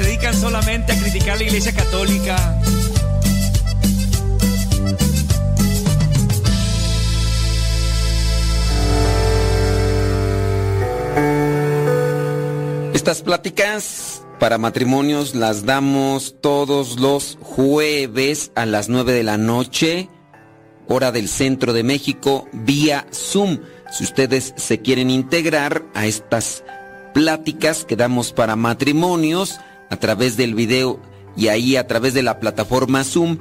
dedican solamente a criticar la iglesia católica. Estas pláticas para matrimonios las damos todos los jueves a las 9 de la noche, hora del centro de México, vía Zoom. Si ustedes se quieren integrar a estas pláticas que damos para matrimonios a través del video y ahí a través de la plataforma Zoom,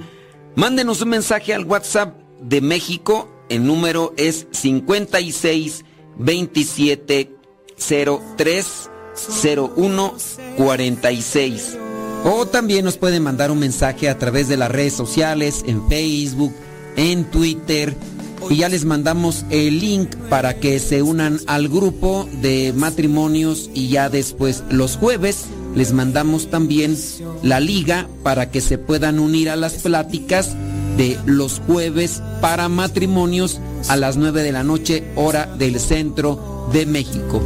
mándenos un mensaje al WhatsApp de México. El número es 56 27 03 0146. O también nos pueden mandar un mensaje a través de las redes sociales, en Facebook, en Twitter. Y ya les mandamos el link para que se unan al grupo de matrimonios y ya después los jueves les mandamos también la liga para que se puedan unir a las pláticas de los jueves para matrimonios a las 9 de la noche hora del centro de México.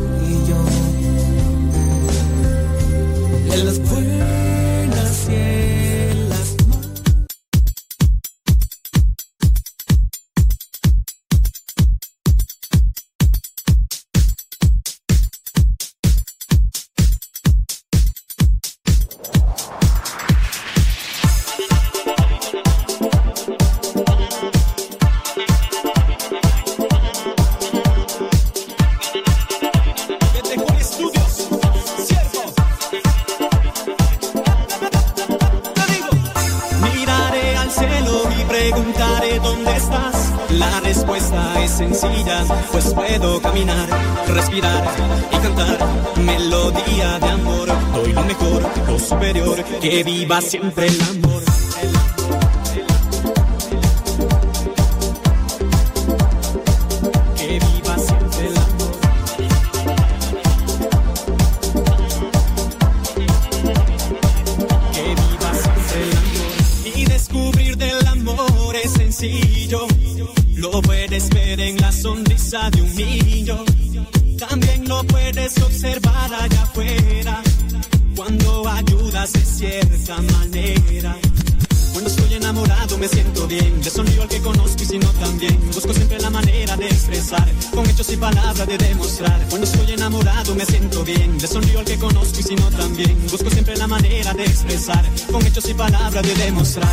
Siempre palabras de demostrar. Cuando estoy enamorado me siento bien. Le sonrío al que conozco y si no también. Busco siempre la manera de expresar. Con hechos y palabras de demostrar.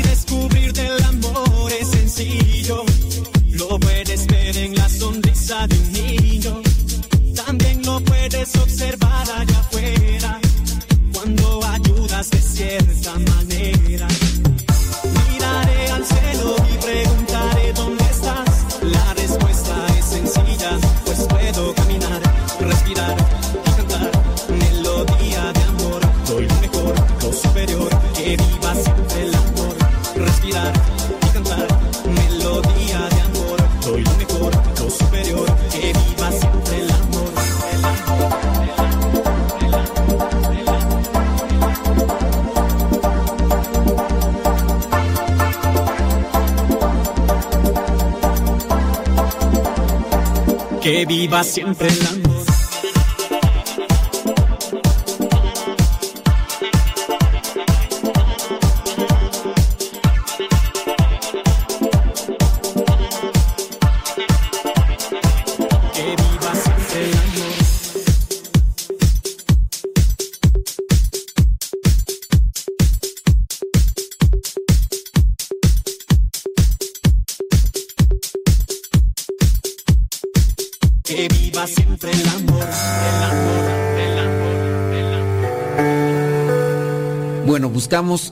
Que viva siempre.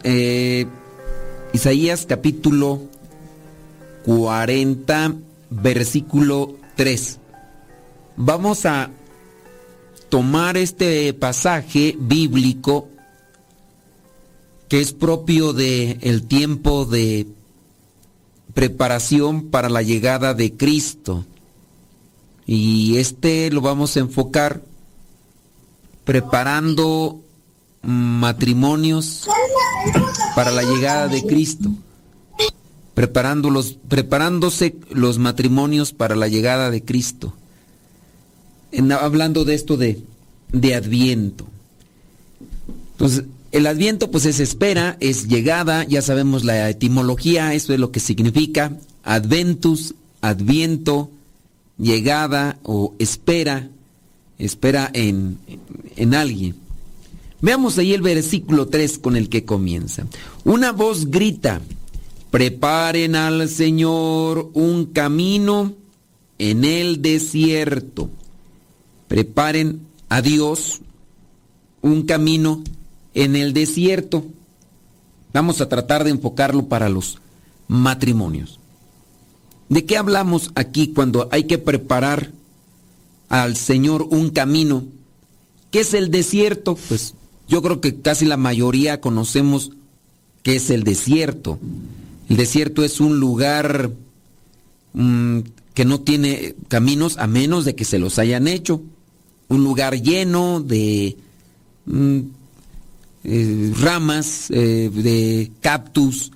Eh, Isaías capítulo 40, versículo 3. Vamos a tomar este pasaje bíblico que es propio de el tiempo de preparación para la llegada de Cristo. Y este lo vamos a enfocar preparando matrimonios para la llegada de Cristo. Preparándolos, preparándose los matrimonios para la llegada de Cristo. En- hablando de esto de, de Adviento. Entonces, el Adviento pues es espera, es llegada, ya sabemos la etimología, eso es lo que significa. Adventus, Adviento, llegada o espera, espera en, en alguien. Veamos ahí el versículo 3 con el que comienza. Una voz grita, preparen al Señor un camino en el desierto. Preparen a Dios un camino en el desierto. Vamos a tratar de enfocarlo para los matrimonios. ¿De qué hablamos aquí cuando hay que preparar al Señor un camino? ¿Qué es el desierto? Pues yo creo que casi la mayoría conocemos qué es el desierto. El desierto es un lugar mm, que no tiene caminos a menos de que se los hayan hecho. Un lugar lleno de mm, eh, ramas, eh, de cactus.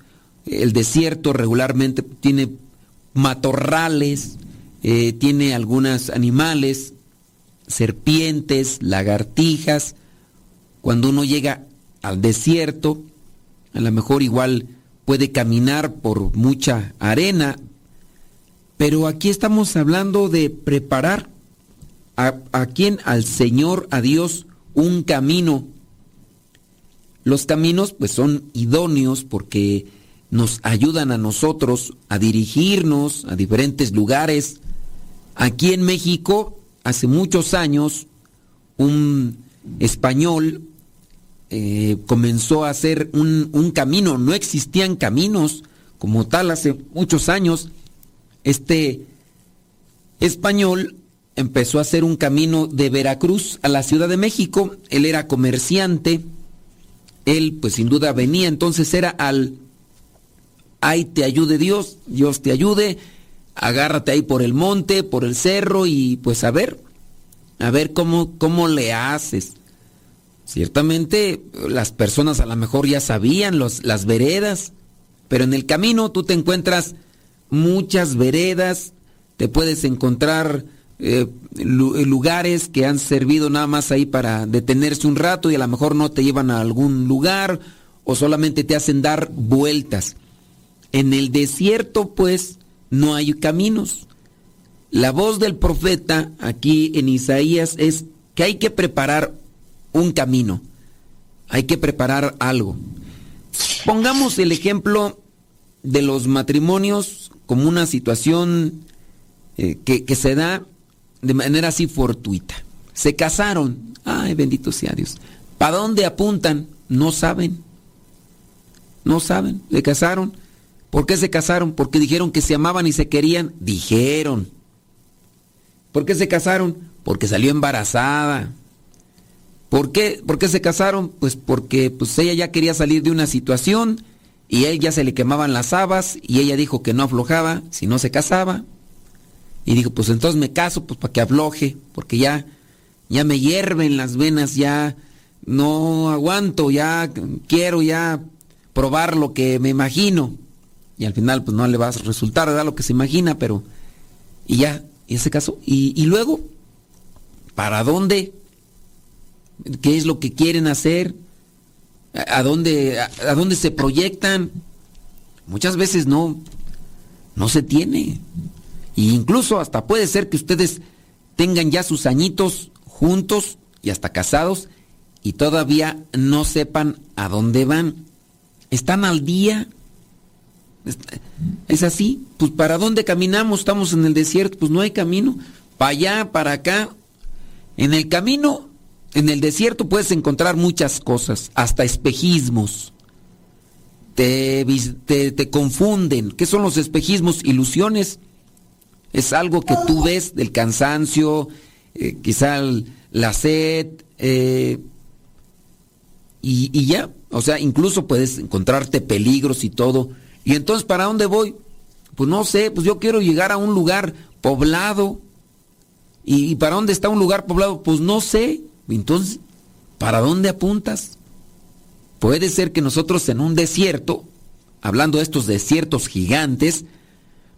El desierto regularmente tiene matorrales, eh, tiene algunos animales, serpientes, lagartijas. Cuando uno llega al desierto, a lo mejor igual puede caminar por mucha arena, pero aquí estamos hablando de preparar a, a quien, al Señor, a Dios, un camino. Los caminos pues son idóneos porque nos ayudan a nosotros a dirigirnos a diferentes lugares. Aquí en México, hace muchos años, un español eh, comenzó a hacer un, un camino. No existían caminos como tal hace muchos años. Este español empezó a hacer un camino de Veracruz a la Ciudad de México. Él era comerciante. Él, pues sin duda venía, entonces era al ahí te ayude Dios, Dios te ayude, agárrate ahí por el monte, por el cerro y pues a ver, a ver cómo, cómo le haces. Ciertamente las personas a lo mejor ya sabían los, las veredas, pero en el camino tú te encuentras muchas veredas, te puedes encontrar eh, lugares que han servido nada más ahí para detenerse un rato y a lo mejor no te llevan a algún lugar o solamente te hacen dar vueltas. En el desierto pues no hay caminos. La voz del profeta aquí en Isaías es que hay que preparar un camino, hay que preparar algo. Pongamos el ejemplo de los matrimonios como una situación eh, que, que se da de manera así fortuita. Se casaron, ay bendito sea Dios. ¿Para dónde apuntan? No saben. No saben, se casaron. ¿Por qué se casaron? Porque dijeron que se amaban y se querían. Dijeron. ¿Por qué se casaron? Porque salió embarazada. ¿Por qué, ¿Por qué se casaron? Pues porque pues, ella ya quería salir de una situación y a él ya se le quemaban las habas y ella dijo que no aflojaba si no se casaba. Y dijo, pues entonces me caso pues para que afloje, porque ya, ya me hierven las venas, ya no aguanto, ya quiero ya probar lo que me imagino. Y al final pues no le va a resultar, ¿verdad? Lo que se imagina, pero... Y ya, y se casó. Y, y luego, ¿para dónde? ¿Qué es lo que quieren hacer? ¿A dónde, a, dónde se proyectan? Muchas veces no, no se tiene. E incluso hasta puede ser que ustedes tengan ya sus añitos juntos y hasta casados y todavía no sepan a dónde van. ¿Están al día? ¿Es así? Pues ¿para dónde caminamos? Estamos en el desierto, pues no hay camino. Para allá, para acá. En el camino, en el desierto puedes encontrar muchas cosas, hasta espejismos. Te, te, confunden. ¿Qué son los espejismos? Ilusiones. Es algo que tú ves del cansancio, eh, quizá la sed, eh, y, y, ya. O sea, incluso puedes encontrarte peligros y todo. Y entonces, ¿para dónde voy? Pues no sé, pues yo quiero llegar a un lugar poblado. ¿Y, y para dónde está un lugar poblado? Pues no sé. Entonces, ¿para dónde apuntas? Puede ser que nosotros en un desierto, hablando de estos desiertos gigantes,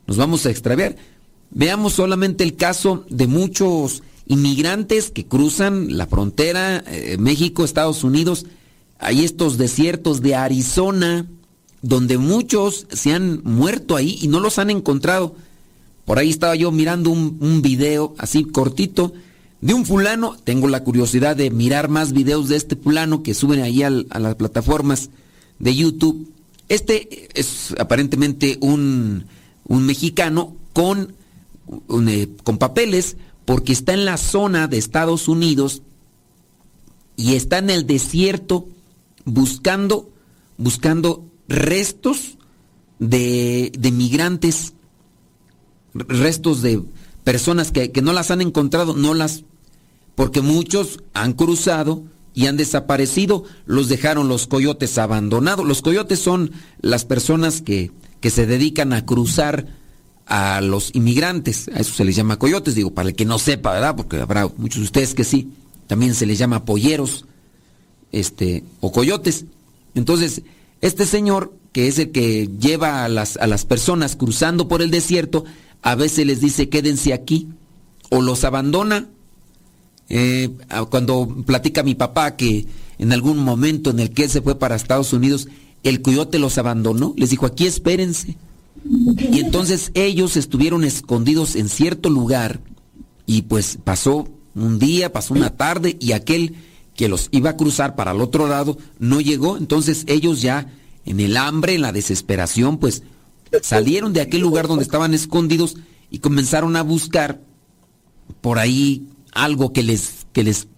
nos vamos a extraviar. Veamos solamente el caso de muchos inmigrantes que cruzan la frontera eh, México, Estados Unidos. Hay estos desiertos de Arizona, donde muchos se han muerto ahí y no los han encontrado. Por ahí estaba yo mirando un, un video así cortito de un fulano. Tengo la curiosidad de mirar más videos de este fulano que suben ahí a las plataformas de YouTube. Este es aparentemente un, un mexicano con eh, con papeles porque está en la zona de Estados Unidos y está en el desierto buscando, buscando restos de, de migrantes, restos de personas que, que no las han encontrado, no las, porque muchos han cruzado y han desaparecido, los dejaron los coyotes abandonados. Los coyotes son las personas que, que se dedican a cruzar a los inmigrantes, a eso se les llama coyotes, digo, para el que no sepa, ¿verdad? Porque habrá muchos de ustedes que sí, también se les llama polleros, este, o coyotes. Entonces, este señor, que es el que lleva a las, a las personas cruzando por el desierto, a veces les dice quédense aquí, o los abandona. Eh, cuando platica mi papá que en algún momento en el que él se fue para Estados Unidos, el coyote los abandonó, les dijo aquí espérense y entonces ellos estuvieron escondidos en cierto lugar y pues pasó un día, pasó una tarde y aquel que los iba a cruzar para el otro lado no llegó. Entonces ellos ya en el hambre, en la desesperación, pues salieron de aquel lugar donde estaban escondidos y comenzaron a buscar por ahí algo que les, que les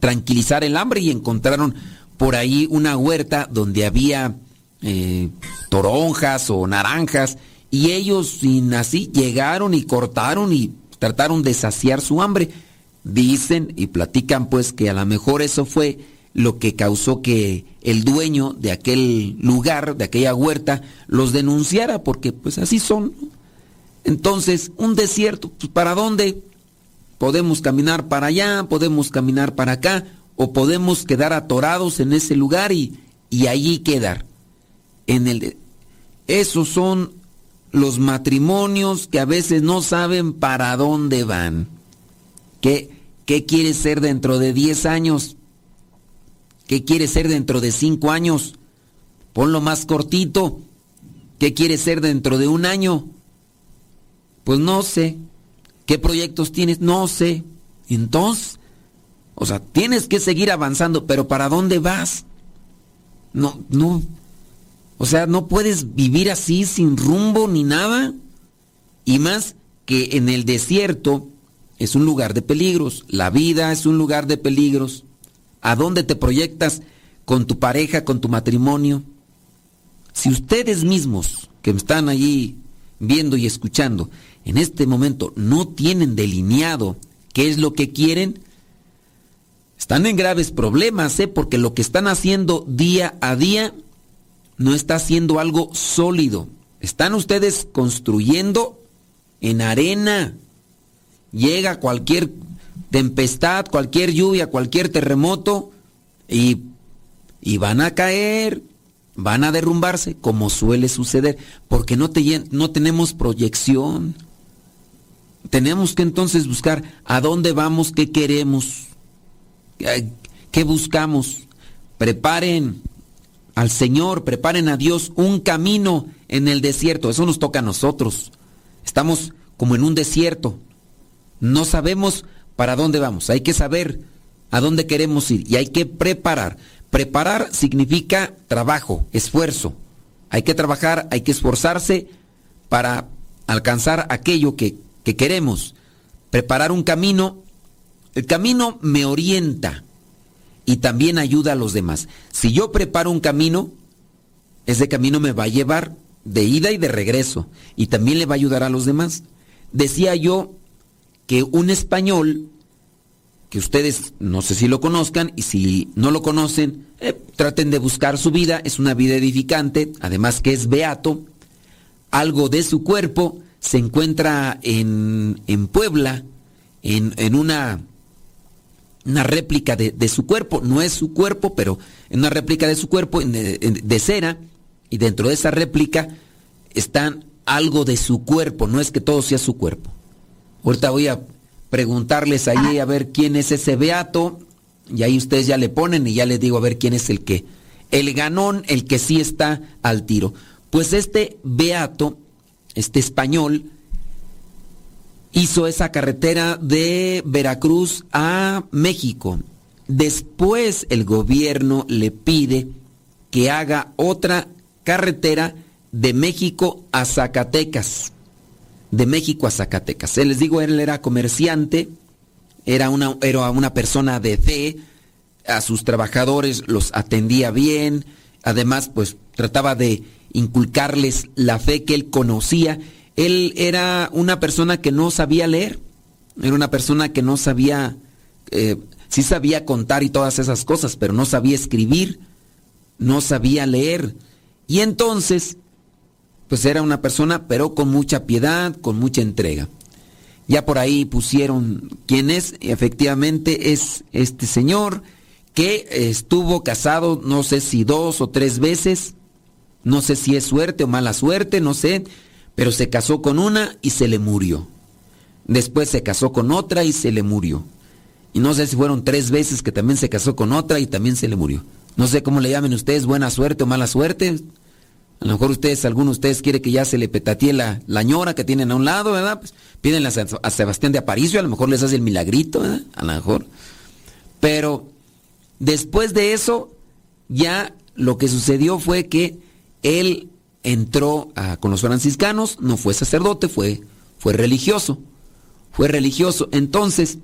tranquilizara el hambre y encontraron por ahí una huerta donde había eh, toronjas o naranjas y ellos sin así llegaron y cortaron y trataron de saciar su hambre. Dicen y platican pues que a lo mejor eso fue lo que causó que el dueño de aquel lugar, de aquella huerta, los denunciara, porque pues así son. Entonces, un desierto, pues ¿para dónde? Podemos caminar para allá, podemos caminar para acá, o podemos quedar atorados en ese lugar y, y allí quedar. En el, esos son los matrimonios que a veces no saben para dónde van. ¿Qué, qué quieres ser dentro de 10 años? ¿Qué quieres ser dentro de 5 años? Ponlo más cortito. ¿Qué quieres ser dentro de un año? Pues no sé. ¿Qué proyectos tienes? No sé. Entonces, o sea, tienes que seguir avanzando, pero ¿para dónde vas? No, no. O sea, no puedes vivir así sin rumbo ni nada. Y más que en el desierto es un lugar de peligros. La vida es un lugar de peligros. ¿A dónde te proyectas con tu pareja, con tu matrimonio? Si ustedes mismos que están allí viendo y escuchando, en este momento no tienen delineado qué es lo que quieren, están en graves problemas, ¿eh? porque lo que están haciendo día a día no está haciendo algo sólido. Están ustedes construyendo en arena. Llega cualquier tempestad, cualquier lluvia, cualquier terremoto y, y van a caer, van a derrumbarse, como suele suceder, porque no, te, no tenemos proyección. Tenemos que entonces buscar a dónde vamos, qué queremos. ¿Qué buscamos? Preparen al Señor, preparen a Dios un camino en el desierto. Eso nos toca a nosotros. Estamos como en un desierto. No sabemos para dónde vamos. Hay que saber a dónde queremos ir y hay que preparar. Preparar significa trabajo, esfuerzo. Hay que trabajar, hay que esforzarse para alcanzar aquello que, que queremos. Preparar un camino el camino me orienta y también ayuda a los demás. Si yo preparo un camino, ese camino me va a llevar de ida y de regreso y también le va a ayudar a los demás. Decía yo que un español, que ustedes no sé si lo conozcan y si no lo conocen, eh, traten de buscar su vida, es una vida edificante, además que es beato, algo de su cuerpo se encuentra en, en Puebla, en, en una una réplica de, su cuerpo, no es su cuerpo, pero en una réplica de su cuerpo de, cera, y dentro de esa réplica están algo de su cuerpo, no es que todo sea su cuerpo. Ahorita voy a preguntarles ahí a ver quién es ese beato, y ahí ustedes ya le ponen y ya les digo a ver quién es el que. El ganón, el que sí está al tiro. Pues este beato, este español, hizo esa carretera de Veracruz a México. Después el gobierno le pide que haga otra carretera de México a Zacatecas. De México a Zacatecas. Les digo, él era comerciante, era una, era una persona de fe, a sus trabajadores los atendía bien, además pues trataba de inculcarles la fe que él conocía él era una persona que no sabía leer, era una persona que no sabía, eh, sí sabía contar y todas esas cosas, pero no sabía escribir, no sabía leer. Y entonces, pues era una persona, pero con mucha piedad, con mucha entrega. Ya por ahí pusieron quién es, efectivamente es este señor que estuvo casado, no sé si dos o tres veces, no sé si es suerte o mala suerte, no sé, pero se casó con una y se le murió. Después se casó con otra y se le murió. Y no sé si fueron tres veces que también se casó con otra y también se le murió. No sé cómo le llamen ustedes, buena suerte o mala suerte. A lo mejor ustedes, alguno de ustedes quiere que ya se le petatee la, la ñora que tienen a un lado, ¿verdad? Pues pídenle a, Sebastián de Aparicio, a lo mejor les hace el milagrito, ¿verdad? A lo mejor. Pero después de eso, ya lo que sucedió fue que él entró con los franciscanos, no fue sacerdote, fue, fue religioso. Fue religioso. Entonces,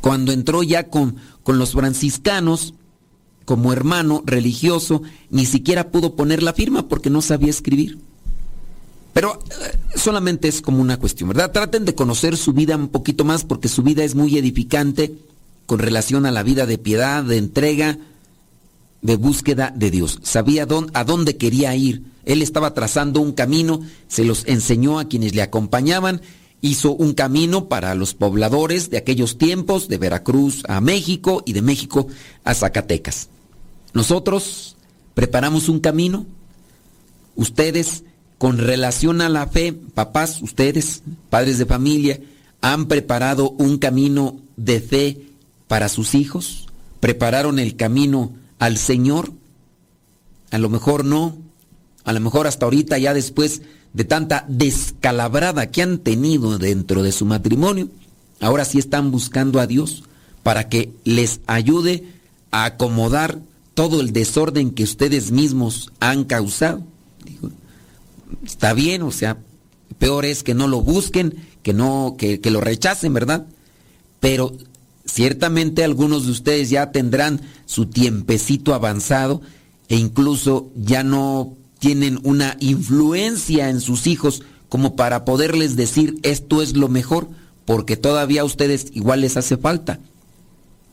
cuando entró ya con, con los franciscanos, como hermano religioso, ni siquiera pudo poner la firma porque no sabía escribir. Pero eh, solamente es como una cuestión, ¿verdad? Traten de conocer su vida un poquito más porque su vida es muy edificante con relación a la vida de piedad, de entrega, de búsqueda de Dios. Sabía a dónde quería ir él estaba trazando un camino, se los enseñó a quienes le acompañaban, hizo un camino para los pobladores de aquellos tiempos, de Veracruz a México y de México a Zacatecas. Nosotros preparamos un camino, ustedes con relación a la fe, papás, ustedes, padres de familia, ¿Han preparado un camino de fe para sus hijos? ¿Prepararon el camino al Señor? A lo mejor no. A lo mejor hasta ahorita, ya después de tanta descalabrada que han tenido dentro de su matrimonio, ahora sí están buscando a Dios para que les ayude a acomodar todo el desorden que ustedes mismos han causado. está bien, o sea, peor es que no lo busquen, que no, que, que lo rechacen, ¿verdad? Pero ciertamente algunos de ustedes ya tendrán su tiempecito avanzado e incluso ya no tienen una influencia en sus hijos como para poderles decir esto es lo mejor, porque todavía a ustedes igual les hace falta.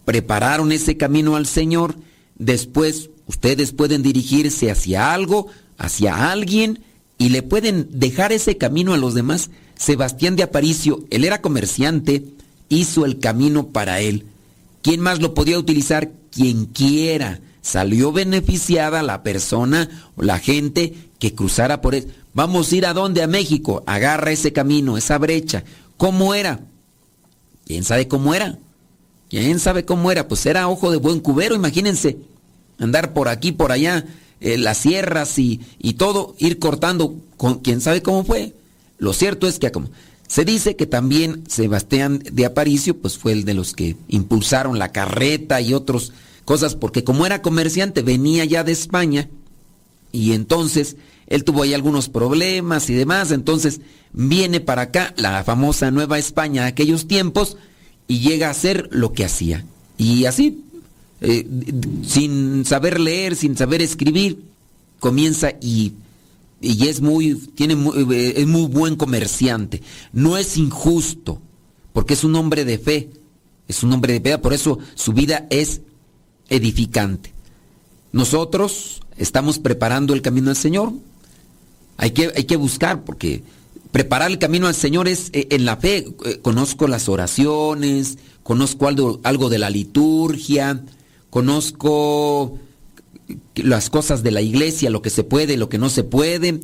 Prepararon ese camino al Señor, después ustedes pueden dirigirse hacia algo, hacia alguien, y le pueden dejar ese camino a los demás. Sebastián de Aparicio, él era comerciante, hizo el camino para él. ¿Quién más lo podía utilizar? Quien quiera salió beneficiada la persona o la gente que cruzara por él. Vamos a ir a dónde? A México. Agarra ese camino, esa brecha. ¿Cómo era? ¿Quién sabe cómo era? ¿Quién sabe cómo era? Pues era ojo de buen cubero, imagínense. Andar por aquí, por allá, eh, las sierras y, y, todo, ir cortando. Con, ¿Quién sabe cómo fue? Lo cierto es que. Se dice que también Sebastián de Aparicio, pues fue el de los que impulsaron la carreta y otros cosas, porque como era comerciante, venía ya de España y entonces él tuvo ahí algunos problemas y demás, entonces viene para acá, la famosa Nueva España de aquellos tiempos, y llega a hacer lo que hacía. Y así, eh, sin saber leer, sin saber escribir, comienza y, y es muy, tiene eh, es muy buen comerciante. No es injusto, porque es un hombre de fe, es un hombre de fe, por eso su vida es edificante. Nosotros estamos preparando el camino al Señor. Hay que, hay que buscar, porque preparar el camino al Señor es eh, en la fe. Conozco las oraciones, conozco algo, algo de la liturgia, conozco las cosas de la iglesia, lo que se puede, lo que no se puede.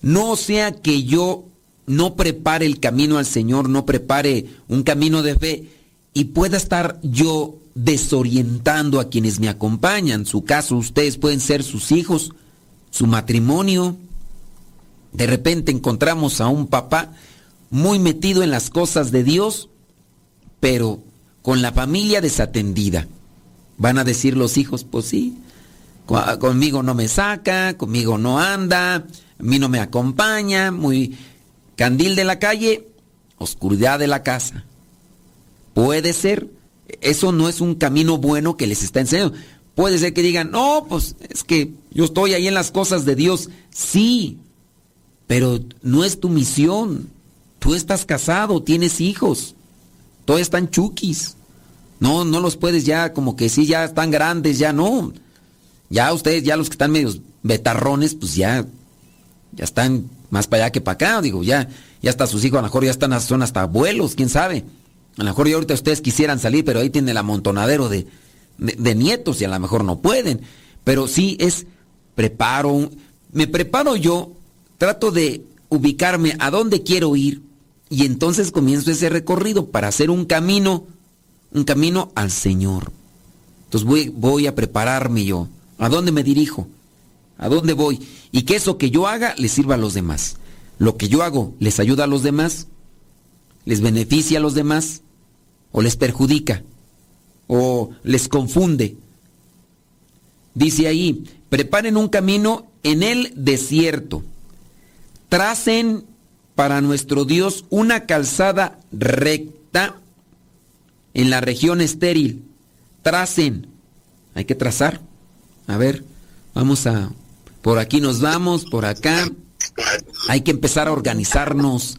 No sea que yo no prepare el camino al Señor, no prepare un camino de fe y pueda estar yo desorientando a quienes me acompañan. Su caso, ustedes pueden ser sus hijos, su matrimonio. De repente encontramos a un papá muy metido en las cosas de Dios, pero con la familia desatendida. Van a decir los hijos, pues sí, conmigo no me saca, conmigo no anda, a mí no me acompaña, muy candil de la calle, oscuridad de la casa. Puede ser, eso no es un camino bueno que les está enseñando. Puede ser que digan, no, pues es que yo estoy ahí en las cosas de Dios. Sí, pero no es tu misión. Tú estás casado, tienes hijos. Todos están chukis. No, no los puedes ya como que sí, ya están grandes, ya no. Ya ustedes, ya los que están medios betarrones, pues ya, ya están más para allá que para acá. Digo, ya, ya hasta sus hijos a lo mejor ya están, son hasta abuelos, quién sabe. A lo mejor ya ahorita ustedes quisieran salir, pero ahí tiene el amontonadero de, de, nietos y a lo mejor no pueden. Pero sí es preparo, me preparo yo, trato de ubicarme a dónde quiero ir y entonces comienzo ese recorrido para hacer un camino, un camino al Señor. Entonces voy, a prepararme yo. ¿A dónde me dirijo? ¿A dónde voy? Y que eso que yo haga les sirva a los demás. Lo que yo hago les ayuda a los demás les beneficia a los demás o les perjudica o les confunde. Dice ahí, preparen un camino en el desierto. Tracen para nuestro Dios una calzada recta en la región estéril. Tracen. Hay que trazar. A ver, vamos a... Por aquí nos vamos, por acá. Hay que empezar a organizarnos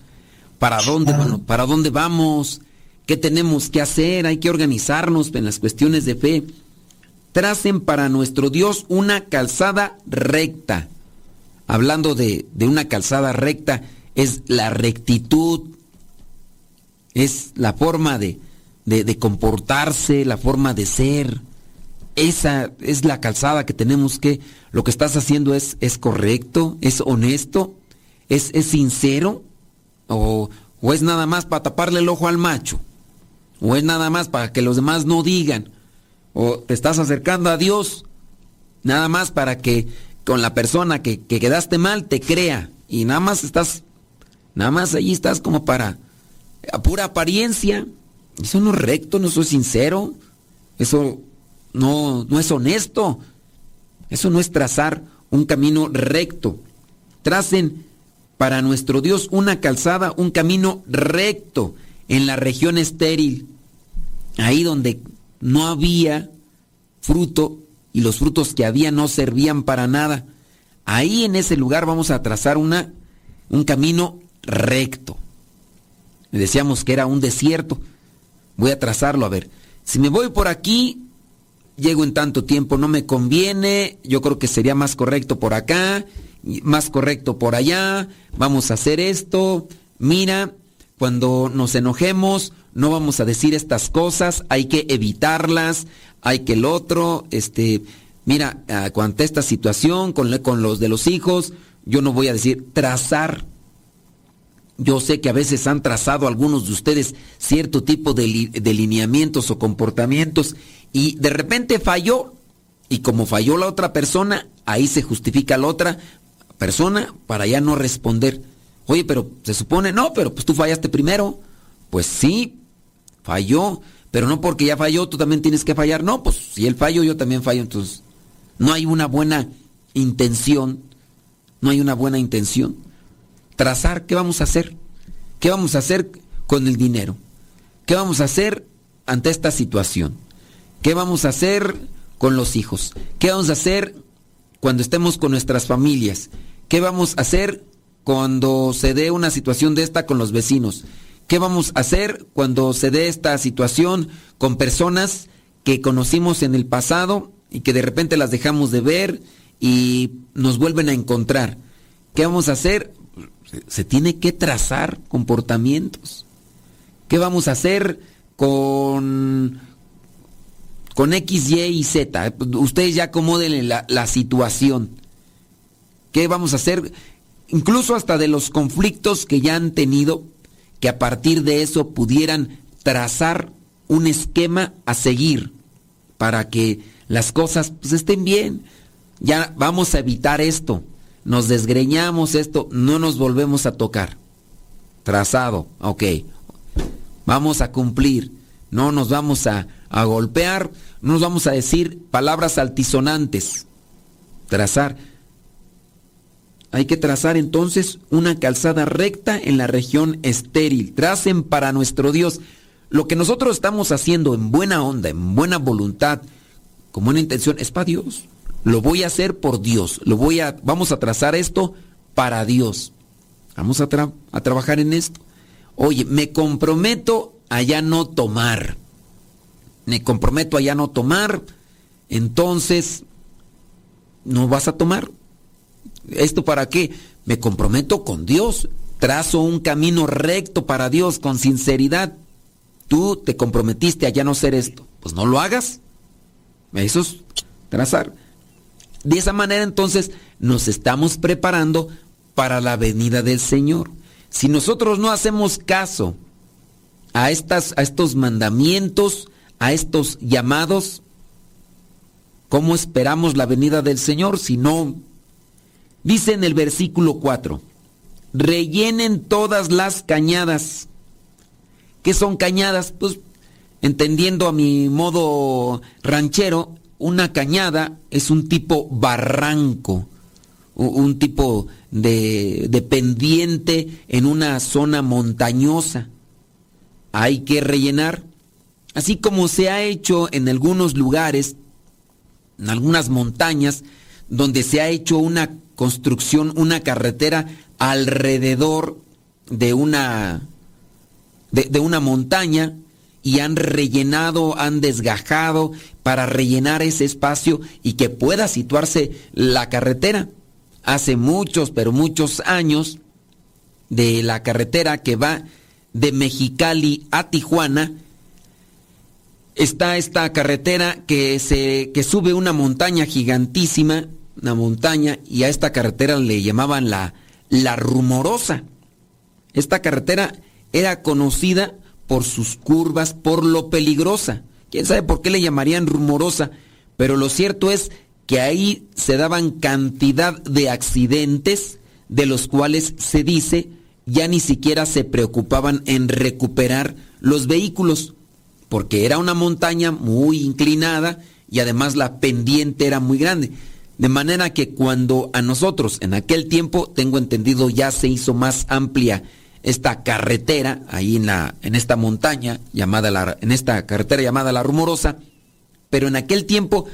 para dónde, para dónde vamos, qué tenemos que hacer, hay que organizarnos en las cuestiones de fe. Tracen para nuestro Dios una calzada recta. Hablando de, una calzada recta, es la rectitud, es la forma de, de, comportarse, la forma de ser. Esa es la calzada que tenemos que, lo que estás haciendo es, es correcto, es honesto, es, es sincero o, ¿O es nada más para taparle el ojo al macho? ¿O es nada más para que los demás no digan? ¿O te estás acercando a Dios nada más para que con la persona que, que quedaste mal te crea? Y nada más estás, nada más allí estás como para a pura apariencia. Eso no es recto, no es sincero. Eso no, no es honesto. Eso no es trazar un camino recto. Tracen para nuestro Dios una calzada, un camino recto en la región estéril, ahí donde no había fruto y los frutos que había no servían para nada. Ahí en ese lugar vamos a trazar una, un camino recto. Decíamos que era un desierto. Voy a trazarlo, a ver. Si me voy por aquí, llego en tanto tiempo, no me conviene, yo creo que sería más correcto por acá, más correcto por allá, vamos a hacer esto, mira, cuando nos enojemos, no vamos a decir estas cosas, hay que evitarlas, hay que el otro, este, mira, ante esta situación con, con los de los hijos, yo no voy a decir trazar yo sé que a veces han trazado algunos de ustedes cierto tipo de, lineamientos o comportamientos y de repente falló y como falló la otra persona, ahí se justifica la otra persona para ya no responder. Oye, pero se supone, no, pero pues tú fallaste primero. Pues sí, falló, pero no porque ya falló, tú también tienes que fallar. No, pues si él falló, yo también fallo. Entonces, no hay una buena intención, no hay una buena intención trazar qué vamos a hacer. ¿Qué vamos a hacer con el dinero? ¿Qué vamos a hacer ante esta situación? ¿Qué vamos a hacer con los hijos? ¿Qué vamos a hacer cuando estemos con nuestras familias? ¿Qué vamos a hacer cuando se dé una situación de esta con los vecinos? ¿Qué vamos a hacer cuando se dé esta situación con personas que conocimos en el pasado y que de repente las dejamos de ver y nos vuelven a encontrar? ¿Qué vamos a hacer se tiene que trazar comportamientos. ¿Qué vamos a hacer con, con X, Y y Z? Ustedes ya acomoden la, la situación. ¿Qué vamos a hacer? Incluso hasta de los conflictos que ya han tenido, que a partir de eso pudieran trazar un esquema a seguir para que las cosas pues, estén bien. Ya vamos a evitar esto nos desgreñamos esto, no nos volvemos a tocar. Trazado, ok. Vamos a cumplir, no nos vamos a, a golpear, no nos vamos a decir palabras altisonantes. Trazar. Hay que trazar entonces una calzada recta en la región estéril. Tracen para nuestro Dios. Lo que nosotros estamos haciendo en buena onda, en buena voluntad, con buena intención, es para Dios. Lo voy a hacer por Dios. Lo voy a, vamos a trazar esto para Dios. Vamos a, a trabajar en esto. Oye, me comprometo a ya no tomar. Me comprometo a ya no tomar. Entonces, ¿no vas a tomar? ¿Esto para qué? Me comprometo con Dios. Trazo un camino recto para Dios con sinceridad. Tú te comprometiste a ya no hacer esto. Pues no lo hagas. Eso es trazar. De esa manera entonces nos estamos preparando para la venida del Señor. Si nosotros no hacemos caso a, estas, a estos mandamientos, a estos llamados, ¿cómo esperamos la venida del Señor si no? Dice en el versículo 4, rellenen todas las cañadas. ¿Qué son cañadas? Pues entendiendo a mi modo ranchero, una cañada es un tipo barranco, un tipo de, pendiente en una zona montañosa. Hay que rellenar, así como se ha hecho en algunos lugares, en algunas montañas, donde se ha hecho una construcción, una carretera alrededor de una, de una montaña y han rellenado, han desgajado para rellenar ese espacio y que pueda situarse la carretera. Hace muchos, pero muchos años, de la carretera que va de Mexicali a Tijuana, está esta carretera que, se, que sube una montaña gigantísima, una montaña, y a esta carretera le llamaban la, la rumorosa. Esta carretera era conocida por sus curvas, por lo peligrosa. ¿Quién sabe por qué le llamarían rumorosa? Pero lo cierto es que ahí se daban cantidad de accidentes de los cuales se dice ya ni siquiera se preocupaban en recuperar los vehículos, porque era una montaña muy inclinada y además la pendiente era muy grande. De manera que cuando a nosotros en aquel tiempo, tengo entendido, ya se hizo más amplia esta carretera ahí en la en esta montaña llamada la en esta carretera llamada la Rumorosa, pero en aquel tiempo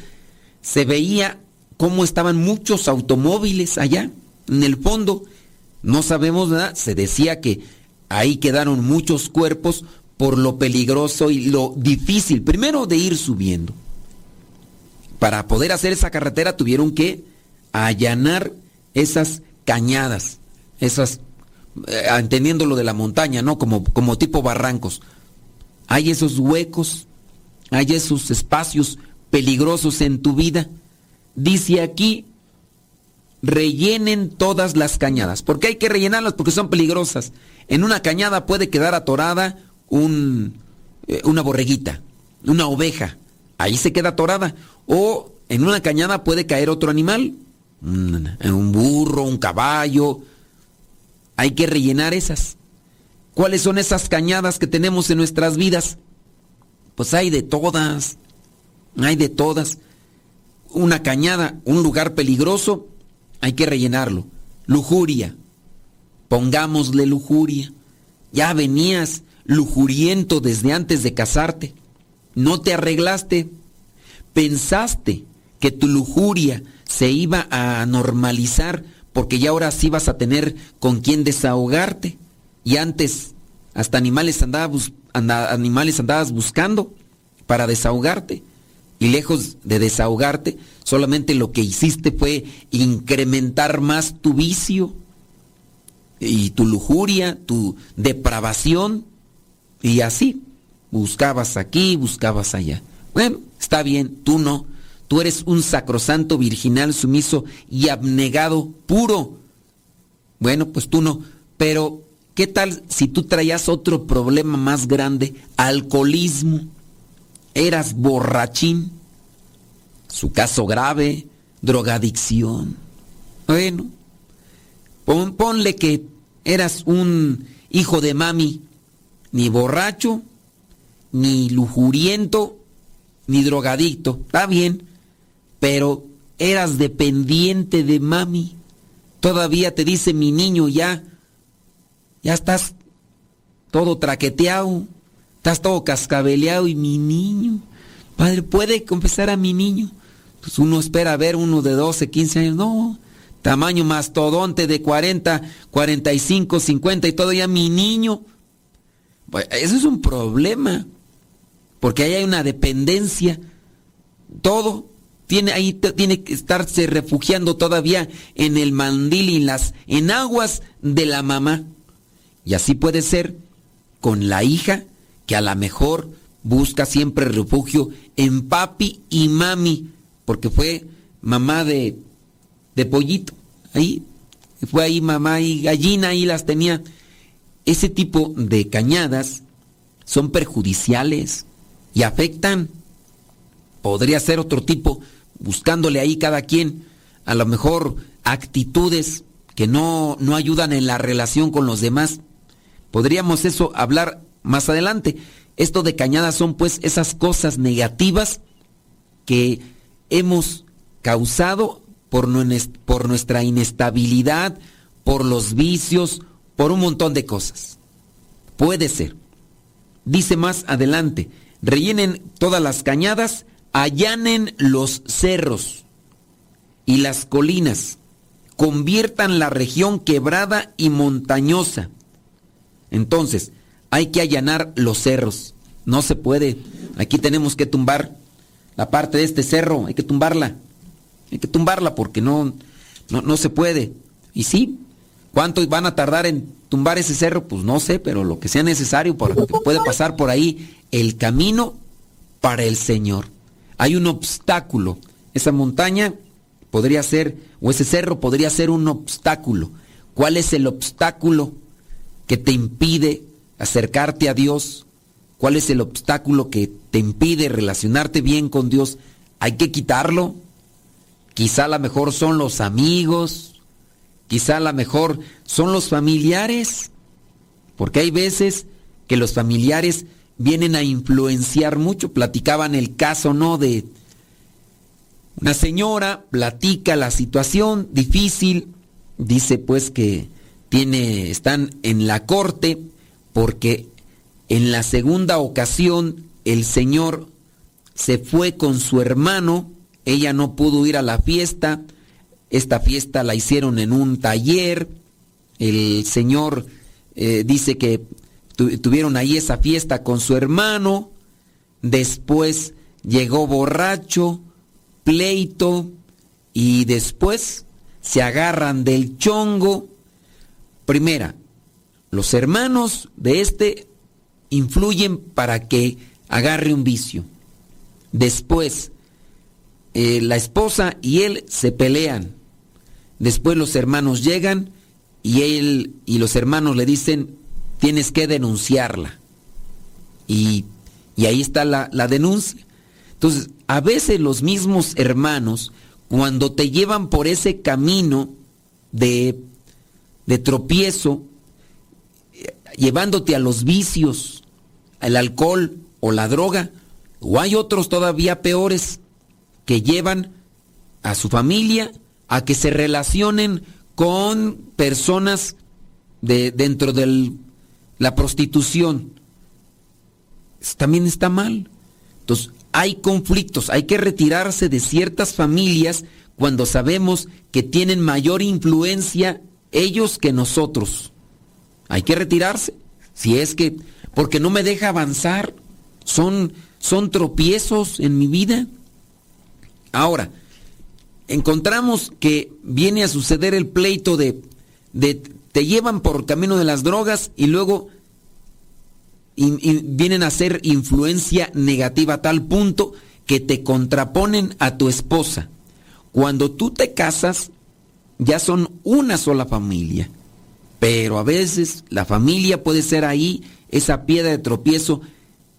se veía cómo estaban muchos automóviles allá en el fondo. No sabemos nada, se decía que ahí quedaron muchos cuerpos por lo peligroso y lo difícil primero de ir subiendo para poder hacer esa carretera tuvieron que allanar esas cañadas, esas, eh, entendiendo lo de la montaña, ¿no? Como, como tipo barrancos. Hay esos huecos, hay esos espacios peligrosos en tu vida. Dice aquí, rellenen todas las cañadas. ¿Por qué hay que rellenarlas? Porque son peligrosas. En una cañada puede quedar atorada un, eh, una borreguita, una oveja. Ahí se queda atorada. O en una cañada puede caer otro animal, un burro, un caballo. Hay que rellenar esas. ¿Cuáles son esas cañadas que tenemos en nuestras vidas? Pues hay de todas. Hay de todas. Una cañada, un lugar peligroso, hay que rellenarlo. Lujuria. Pongámosle lujuria. Ya venías lujuriento desde antes de casarte. No te arreglaste pensaste que tu lujuria se iba a normalizar porque ya ahora sí vas a tener con quién desahogarte y antes hasta animales andabas, animales andabas buscando para desahogarte y lejos de desahogarte solamente lo que hiciste fue incrementar más tu vicio y tu lujuria, tu depravación y así buscabas aquí, buscabas allá. Bueno, está bien, tú no. Tú eres un sacrosanto, virginal, sumiso y abnegado, puro. Bueno, pues tú no. Pero, ¿qué tal si tú traías otro problema más grande? Alcoholismo. Eras borrachín. Su caso grave, drogadicción. Bueno, ponle que eras un hijo de mami, ni borracho, ni lujuriento, ni drogadicto, está bien, pero eras dependiente de mami. Todavía te dice mi niño ya, ya estás todo traqueteado, estás todo cascabeleado y mi niño, padre, ¿puede confesar a mi niño? Pues uno espera ver uno de 12, 15 años, no, tamaño mastodonte de 40, 45, 50 y todo ya mi niño. Pues eso es un problema porque ahí hay una dependencia. Todo tiene ahí tiene que estarse refugiando todavía en el mandil y las en aguas de la mamá. Y así puede ser con la hija que a lo mejor busca siempre refugio en papi y mami, porque fue mamá de, de pollito. Ahí fue ahí mamá y gallina, ahí las tenía. Ese tipo de cañadas son perjudiciales y afectan. Podría ser otro tipo, buscándole ahí cada quien a lo mejor actitudes que no, no ayudan en la relación con los demás. Podríamos eso hablar más adelante. Esto de cañadas son pues esas cosas negativas que hemos causado por, por nuestra inestabilidad, por los vicios, por un montón de cosas. Puede ser. Dice más adelante, rellenen todas las cañadas, allanen los cerros y las colinas, conviertan la región quebrada y montañosa. Entonces, hay que allanar los cerros. No se puede. Aquí tenemos que tumbar la parte de este cerro, hay que tumbarla. Hay que tumbarla porque no, no, no se puede. Y sí, ¿cuánto van a tardar en tumbar ese cerro? Pues no sé, pero lo que sea necesario para que pueda pasar por ahí el camino para el Señor. Hay un obstáculo. Esa montaña podría ser, o ese cerro podría ser un obstáculo. ¿Cuál es el obstáculo que te impide acercarte a Dios, cuál es el obstáculo que te impide relacionarte bien con Dios, hay que quitarlo. Quizá a lo mejor son los amigos, quizá a lo mejor son los familiares, porque hay veces que los familiares vienen a influenciar mucho. Platicaban el caso, ¿no? De una señora, platica la situación difícil, dice pues que tiene, están en la corte porque en la segunda ocasión el señor se fue con su hermano, ella no pudo ir a la fiesta, esta fiesta la hicieron en un taller, el señor eh, dice que tuvieron ahí esa fiesta con su hermano, después llegó borracho, pleito, y después se agarran del chongo. Primera, los hermanos de este influyen para que agarre un vicio. Después, eh, la esposa y él se pelean. Después los hermanos llegan y él y los hermanos le dicen, tienes que denunciarla. Y, ahí está la, la denuncia. Entonces, a veces los mismos hermanos, cuando te llevan por ese camino de, de tropiezo, llevándote a los vicios, al alcohol o la droga, o hay otros todavía peores que llevan a su familia a que se relacionen con personas de, dentro de la prostitución. También está mal. Entonces, hay conflictos, hay que retirarse de ciertas familias cuando sabemos que tienen mayor influencia ellos que nosotros. Hay que retirarse. Si es que, porque no me deja avanzar, son, son tropiezos en mi vida. Ahora, encontramos que viene a suceder el pleito de, de te llevan por camino de las drogas y luego vienen a ser influencia negativa a tal punto que te contraponen a tu esposa. Cuando tú te casas, ya son una sola familia. Pero a veces la familia puede ser ahí, esa piedra de tropiezo,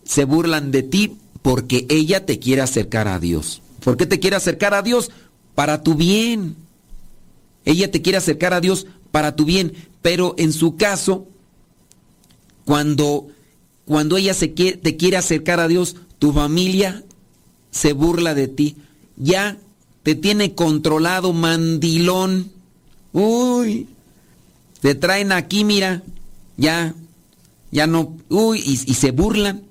se burlan de ti porque ella te quiere acercar a Dios. ¿Por qué te quiere acercar a Dios? Para tu bien. Ella te quiere acercar a Dios para tu bien, pero en su caso, cuando cuando ella se quiere, te quiere acercar a Dios, tu familia se burla de ti. Ya te tiene controlado, mandilón. Uy, te traen aquí, mira, ya, ya no, uy, y, y se burlan.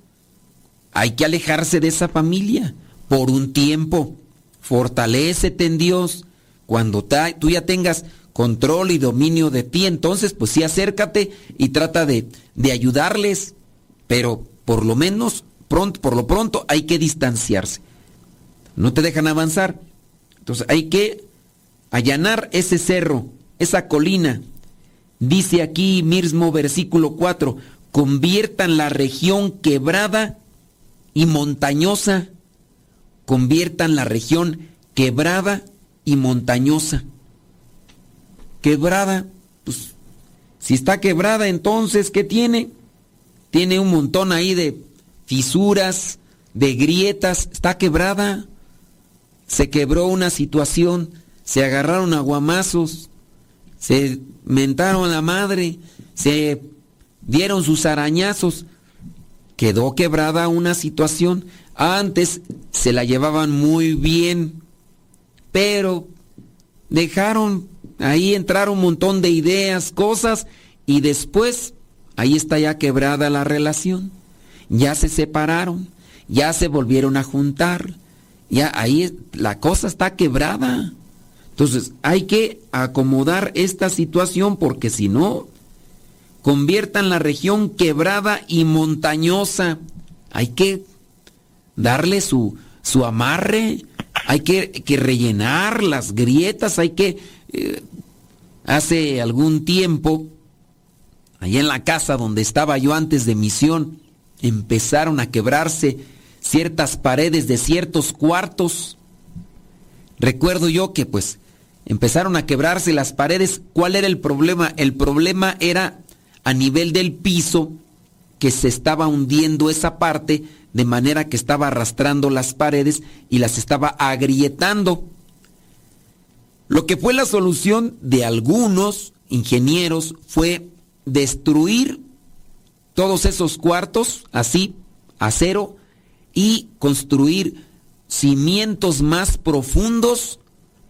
Hay que alejarse de esa familia por un tiempo. Fortalécete en Dios. Cuando tú ya tengas control y dominio de ti, entonces pues sí acércate y trata de, de ayudarles pero por lo menos, pronto, por lo pronto, hay que distanciarse. No te dejan avanzar. Entonces hay que allanar ese cerro, esa colina. Dice aquí mismo versículo 4, conviertan la región quebrada y montañosa. Conviertan la región quebrada y montañosa. Quebrada, pues si está quebrada entonces, ¿qué tiene? tiene un montón ahí de fisuras, de grietas, está quebrada. Se quebró una situación, se agarraron aguamazos, se mentaron a la madre, se dieron sus arañazos. Quedó quebrada una situación. Antes se la llevaban muy bien, pero dejaron ahí entrar un montón de ideas, cosas, y después Ahí está ya quebrada la relación. Ya se separaron, ya se volvieron a juntar. Ya ahí la cosa está quebrada. Entonces hay que acomodar esta situación porque si no, conviertan la región quebrada y montañosa. Hay que darle su, su amarre, hay que, que, rellenar las grietas, hay que... Eh, hace algún tiempo allá en la casa donde estaba yo antes de misión, empezaron a quebrarse ciertas paredes de ciertos cuartos. Recuerdo yo que pues empezaron a quebrarse las paredes. ¿Cuál era el problema? El problema era a nivel del piso que se estaba hundiendo esa parte de manera que estaba arrastrando las paredes y las estaba agrietando. Lo que fue la solución de algunos ingenieros fue destruir todos esos cuartos así, a cero, y construir cimientos más profundos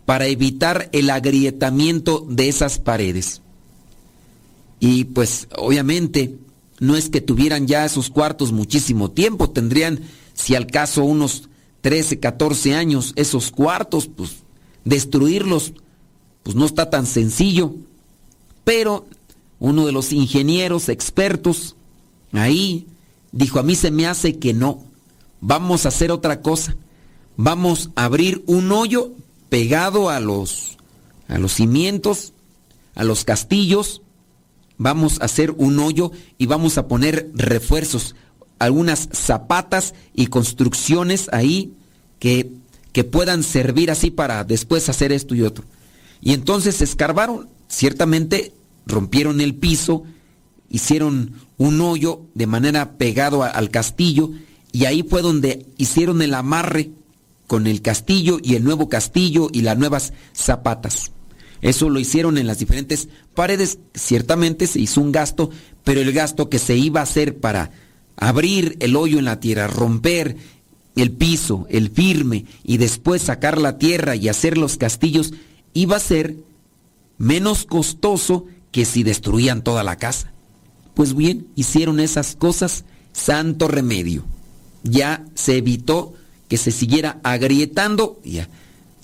para evitar el agrietamiento de esas paredes. Y pues obviamente no es que tuvieran ya esos cuartos muchísimo tiempo, tendrían si al caso unos 13, 14 años esos cuartos, pues destruirlos pues no está tan sencillo. Pero uno de los ingenieros expertos ahí dijo, a mí se me hace que no, vamos a hacer otra cosa, vamos a abrir un hoyo pegado a los, a los cimientos, a los castillos, vamos a hacer un hoyo y vamos a poner refuerzos, algunas zapatas y construcciones ahí que, que puedan servir así para después hacer esto y otro. Y entonces escarbaron, ciertamente rompieron el piso, hicieron un hoyo de manera pegado al castillo y ahí fue donde hicieron el amarre con el castillo y el nuevo castillo y las nuevas zapatas. Eso lo hicieron en las diferentes paredes. Ciertamente se hizo un gasto, pero el gasto que se iba a hacer para abrir el hoyo en la tierra, romper el piso, el firme, y después sacar la tierra y hacer los castillos, iba a ser menos costoso que si destruían toda la casa. Pues bien, hicieron esas cosas, santo remedio. Ya se evitó que se siguiera agrietando. Ya.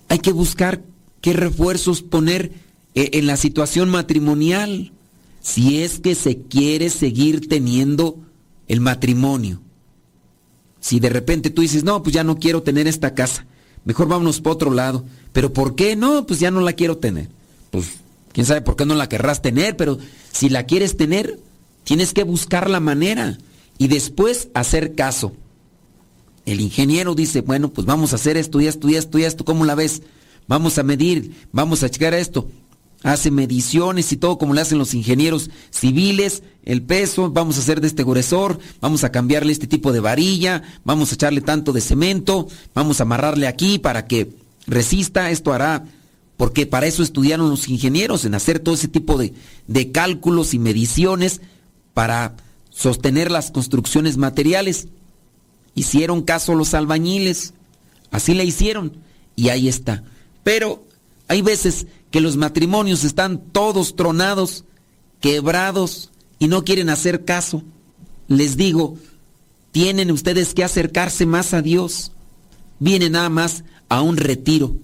Hay que buscar qué refuerzos poner eh, en la situación matrimonial, si es que se quiere seguir teniendo el matrimonio. Si de repente tú dices, no, pues ya no quiero tener esta casa, mejor vámonos para otro lado. ¿Pero por qué? No, pues ya no la quiero tener. Pues quién sabe por qué no la querrás tener, pero si la quieres tener, tienes que buscar la manera y después hacer caso. El ingeniero dice, bueno, pues vamos a hacer esto y esto y esto y esto, ¿cómo la ves? vamos a medir, vamos a checar esto. Hace mediciones y todo como le hacen los ingenieros civiles, el peso, vamos a hacer de este gruesor, vamos a cambiarle este tipo de varilla, vamos a echarle tanto de cemento, vamos a amarrarle aquí para que resista, esto hará, porque para eso estudiaron los ingenieros, en hacer todo ese tipo de, de cálculos y mediciones para sostener las construcciones materiales. Hicieron caso los albañiles, así le hicieron, y ahí está. Pero hay veces que los matrimonios están todos tronados, quebrados y no quieren hacer caso. Les digo, tienen ustedes que acercarse más a Dios. Vienen nada más a un retiro,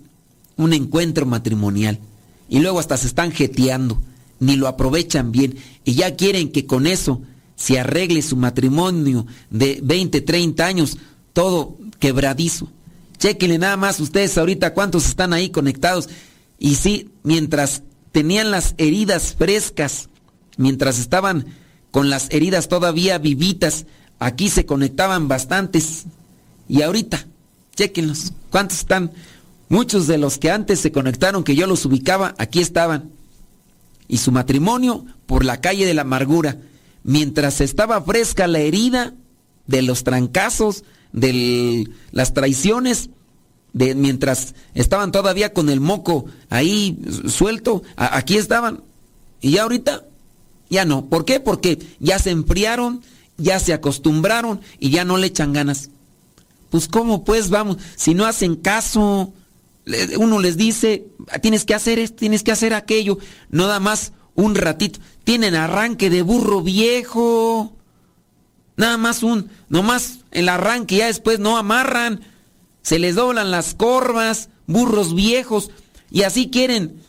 un encuentro matrimonial. Y luego hasta se están jeteando, ni lo aprovechan bien. Y ya quieren que con eso se arregle su matrimonio de 20, 30 años, todo quebradizo. Chequenle nada más ustedes ahorita cuántos están ahí conectados. Y sí, mientras tenían las heridas frescas, mientras estaban con las heridas todavía vivitas, aquí se conectaban bastantes. Y ahorita, chequenlos, cuántos están. Muchos de los que antes se conectaron, que yo los ubicaba, aquí estaban. Y su matrimonio por la calle de la amargura. Mientras estaba fresca la herida de los trancazos, de las traiciones, de mientras estaban todavía con el moco ahí suelto, aquí estaban. Y ya ahorita, ya no. ¿Por qué? Porque ya se enfriaron, ya se acostumbraron y ya no le echan ganas. Pues cómo pues vamos, si no hacen caso, uno les dice, tienes que hacer esto, tienes que hacer aquello, no da más un ratito. Tienen arranque de burro viejo. Nada más un, nomás el arranque, ya después no amarran, se les doblan las corvas, burros viejos, y así quieren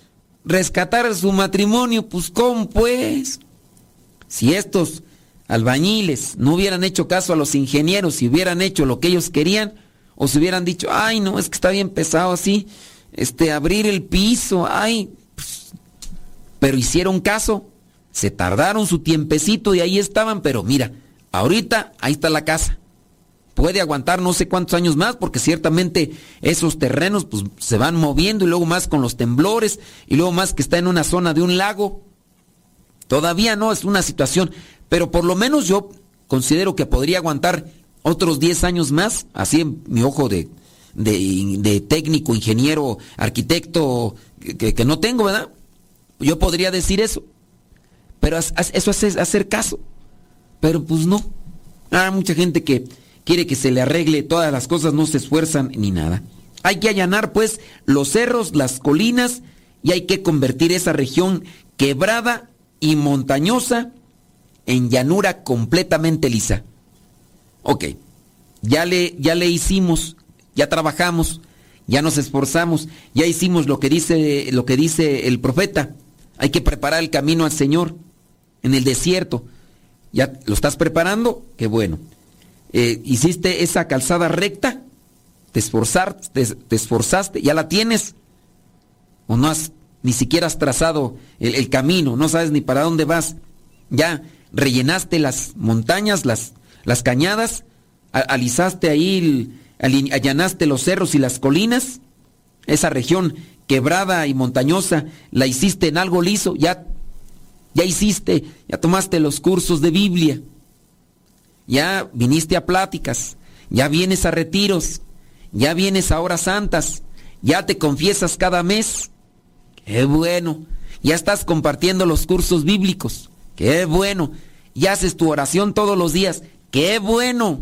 rescatar su matrimonio, pues ¿cómo pues? Si estos albañiles no hubieran hecho caso a los ingenieros, si hubieran hecho lo que ellos querían, o si hubieran dicho, ay no, es que está bien pesado así, este, abrir el piso, ay, pues, pero hicieron caso, se tardaron su tiempecito y ahí estaban, pero mira, Ahorita ahí está la casa. Puede aguantar no sé cuántos años más porque ciertamente esos terrenos pues, se van moviendo y luego más con los temblores y luego más que está en una zona de un lago. Todavía no es una situación, pero por lo menos yo considero que podría aguantar otros 10 años más, así en mi ojo de, de, técnico, ingeniero, arquitecto, que, no tengo, ¿verdad? Yo podría decir eso. Pero eso es hacer caso. Pero pues no. Hay mucha gente que quiere que se le arregle todas las cosas, no se esfuerzan ni nada. Hay que allanar pues los cerros, las colinas y hay que convertir esa región quebrada y montañosa en llanura completamente lisa. Ok, ya le, ya le hicimos, ya trabajamos, ya nos esforzamos, ya hicimos lo que dice, lo que dice el profeta. Hay que preparar el camino al Señor en el desierto. ¿Ya lo estás preparando? Qué bueno. Eh, ¿Hiciste esa calzada recta? ¿Te, esforzaste, te, esforzaste? ¿Ya la tienes? ¿O no has, ni siquiera has trazado el, camino? ¿No sabes ni para dónde vas? ¿Ya rellenaste las montañas, las, las cañadas? ¿Alisaste ahí, allanaste los cerros y las colinas? Esa región quebrada y montañosa, ¿la hiciste en algo liso? ¿Ya ya hiciste, ya tomaste los cursos de Biblia, ya viniste a pláticas, ya vienes a retiros, ya vienes a horas santas, ya te confiesas cada mes. Qué bueno. Ya estás compartiendo los cursos bíblicos. Qué bueno. Ya haces tu oración todos los días. Qué bueno.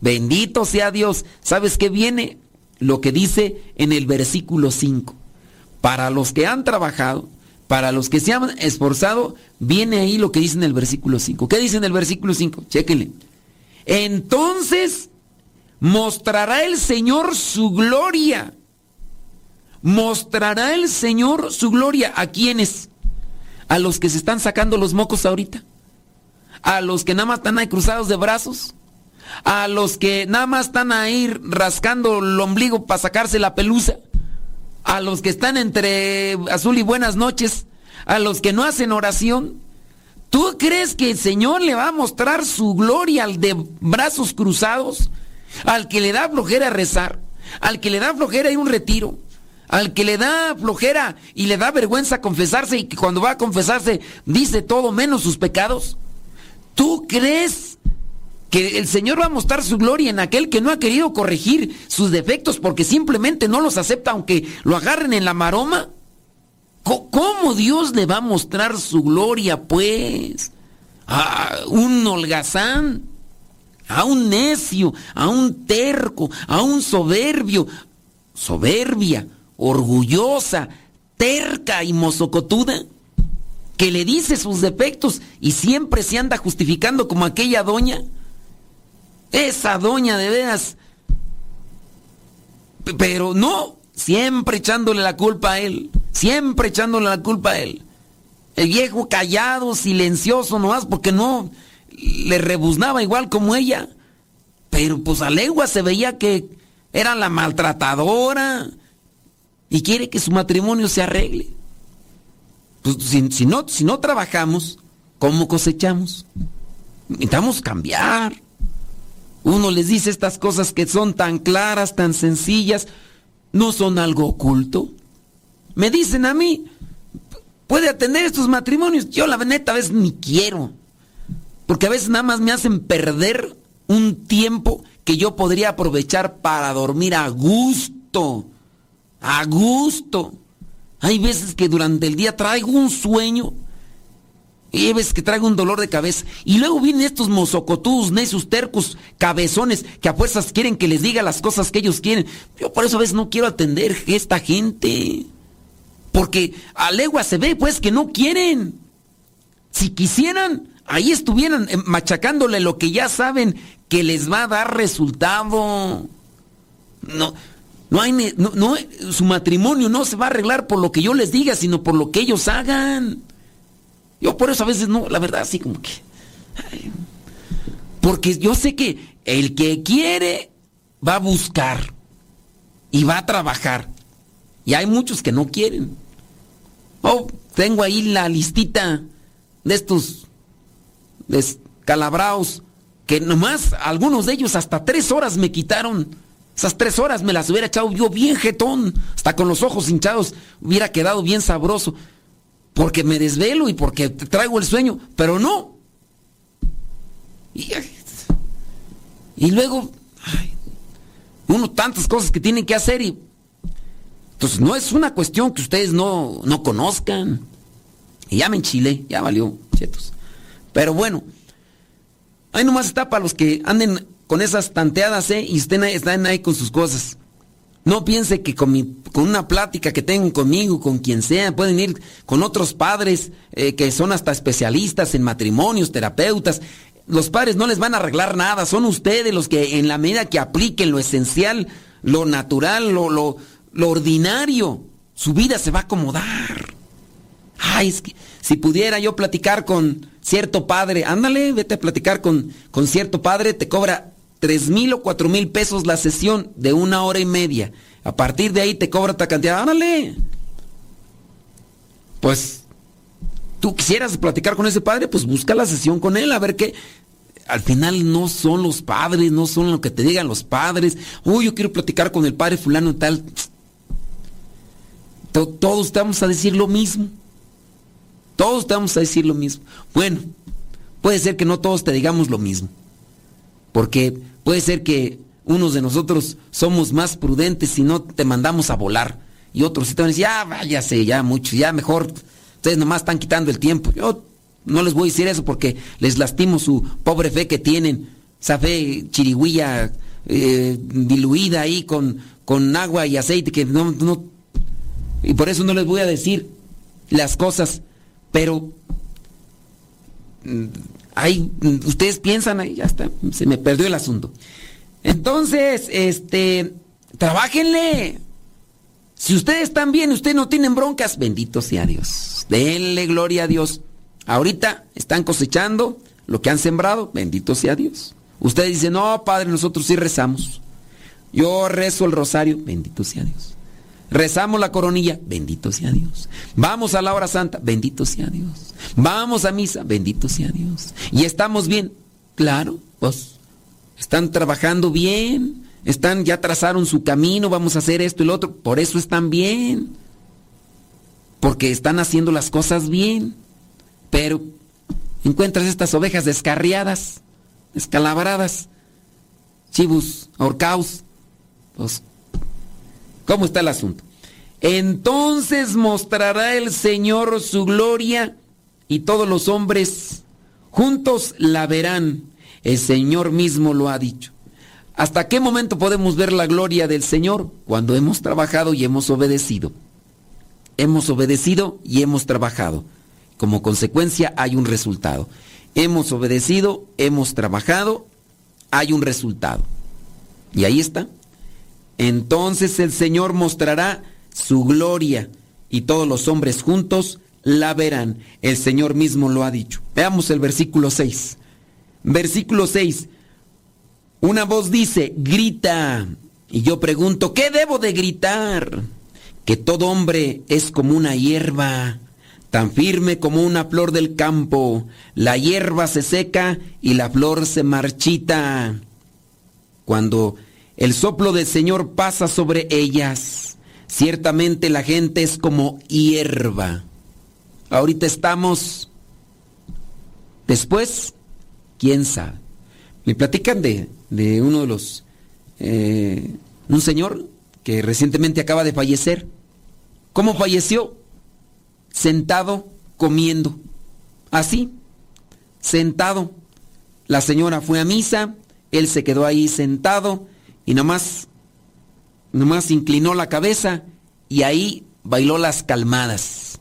Bendito sea Dios. ¿Sabes qué viene? Lo que dice en el versículo 5. Para los que han trabajado, para los que se han esforzado, viene ahí lo que dice en el versículo 5. ¿Qué dice en el versículo 5? Chéquenle. Entonces mostrará el Señor su gloria. Mostrará el Señor su gloria. ¿A quiénes? A los que se están sacando los mocos ahorita. A los que nada más están ahí cruzados de brazos. A los que nada más están ahí rascando el ombligo para sacarse la pelusa a los que están entre azul y buenas noches, a los que no hacen oración. ¿Tú crees que el Señor le va a mostrar su gloria al de brazos cruzados? Al que le da flojera rezar, al que le da flojera ir un retiro, al que le da flojera y le da vergüenza confesarse y que cuando va a confesarse dice todo menos sus pecados. ¿Tú crees que el Señor va a mostrar su gloria en aquel que no ha querido corregir sus defectos porque simplemente no los acepta aunque lo agarren en la maroma. ¿Cómo Dios le va a mostrar su gloria pues? A un holgazán, a un necio, a un terco, a un soberbio, soberbia, orgullosa, terca y mozocotuda que le dice sus defectos y siempre se anda justificando como aquella doña. Esa doña de veras. Pero no, siempre echándole la culpa a él. Siempre echándole la culpa a él. El viejo callado, silencioso nomás, porque no le rebuznaba igual como ella. Pero pues a legua se veía que era la maltratadora y quiere que su matrimonio se arregle. Pues si, no, si no trabajamos, ¿cómo cosechamos? Necesitamos cambiar. Uno les dice estas cosas que son tan claras, tan sencillas, no son algo oculto. Me dicen a mí, puede atender estos matrimonios. Yo la neta a veces ni quiero. Porque a veces nada más me hacen perder un tiempo que yo podría aprovechar para dormir a gusto. A gusto. Hay veces que durante el día traigo un sueño y ves que traigo un dolor de cabeza. Y luego vienen estos mozocotudos, necios, tercos, cabezones, que a fuerzas quieren que les diga las cosas que ellos quieren. Yo por eso a veces no quiero atender a esta gente. Porque a legua se ve pues que no quieren. Si quisieran, ahí estuvieran eh, machacándole lo que ya saben que les va a dar resultado. No, no hay, no, su matrimonio no se va a arreglar por lo que yo les diga, sino por lo que ellos hagan. Yo por eso a veces no, la verdad, así como que... porque yo sé que el que quiere va a buscar y va a trabajar. Y hay muchos que no quieren. Oh, tengo ahí la listita de estos descalabraos que nomás algunos de ellos hasta tres horas me quitaron. Esas tres horas me las hubiera echado yo bien jetón, hasta con los ojos hinchados, hubiera quedado bien sabroso porque me desvelo y porque traigo el sueño, pero no. Y Y luego, uno tantas cosas que tienen que hacer y... Entonces no es una cuestión que ustedes no, no conozcan. Y ya me enchilé, ya valió, chetos. Pero bueno, ahí nomás está para los que anden con esas tanteadas, ¿eh? Y estén ahí, están ahí con sus cosas. No piense que con, mi, con una plática que tengan conmigo, con quien sea, pueden ir con otros padres eh, que son hasta especialistas en matrimonios, terapeutas. Los padres no les van a arreglar nada, son ustedes los que en la medida que apliquen lo esencial, lo natural, lo, lo ordinario, su vida se va a acomodar. Ay, es que si pudiera yo platicar con cierto padre, ándale, vete a platicar con, con cierto padre, te cobra tres mil o cuatro mil pesos la sesión de una hora y media. A partir de ahí te cobra esta cantidad. Ándale. Pues, tú quisieras platicar con ese padre, pues busca la sesión con él, a ver qué. Al final no son los padres, no son lo que te digan los padres. Uy, yo quiero platicar con el padre fulano y tal. Todos te vamos a decir lo mismo. Todos te vamos a decir lo mismo. Bueno, puede ser que no todos te digamos lo mismo. Porque puede ser que unos de nosotros somos más prudentes y no te mandamos a volar. Y otros sí te van a decir, ya váyase, ya mucho, ya mejor. Ustedes nomás están quitando el tiempo. Yo no les voy a decir eso porque les lastimo su pobre fe que tienen. Esa fe chirigüilla eh, diluida ahí con, con agua y aceite que no... Y por eso no les voy a decir las cosas. Pero Ahí, ustedes piensan, ahí ya está, se me perdió el asunto. Entonces, este, trabajenle. Si ustedes están bien, ustedes no tienen broncas, bendito sea Dios. Denle gloria a Dios. Ahorita están cosechando lo que han sembrado, bendito sea Dios. Ustedes dicen, no, Padre, nosotros sí rezamos. Yo rezo el rosario, bendito sea Dios. Rezamos la coronilla, bendito sea Dios. Vamos a la hora santa, bendito sea Dios. Vamos a misa, bendito sea Dios. Y estamos bien, claro, pues están trabajando bien, están ya trazaron su camino, vamos a hacer esto y lo otro, por eso están bien. Porque están haciendo las cosas bien. Pero encuentras estas ovejas descarriadas, descalabradas, chivos, ahorcaos, pues ¿Cómo está el asunto? Entonces mostrará el Señor su gloria y todos los hombres juntos la verán. El Señor mismo lo ha dicho. ¿Hasta qué momento podemos ver la gloria del Señor? Cuando hemos trabajado y hemos obedecido. Hemos obedecido y hemos trabajado. Como consecuencia hay un resultado. Hemos obedecido, hemos trabajado, hay un resultado. Y ahí está. Entonces el Señor mostrará su gloria y todos los hombres juntos la verán. El Señor mismo lo ha dicho. Veamos el versículo 6. Versículo 6. Una voz dice, grita. Y yo pregunto, ¿qué debo de gritar? Que todo hombre es como una hierba, tan firme como una flor del campo. La hierba se seca y la flor se marchita. Cuando el soplo del Señor pasa sobre ellas. Ciertamente la gente es como hierba. Ahorita estamos... Después, quién sabe. Me platican de, de uno de los... Eh, un señor que recientemente acaba de fallecer. ¿Cómo falleció? Sentado, comiendo. Así, sentado. La señora fue a misa, él se quedó ahí sentado y nomás, nomás inclinó la cabeza y ahí bailó las calmadas.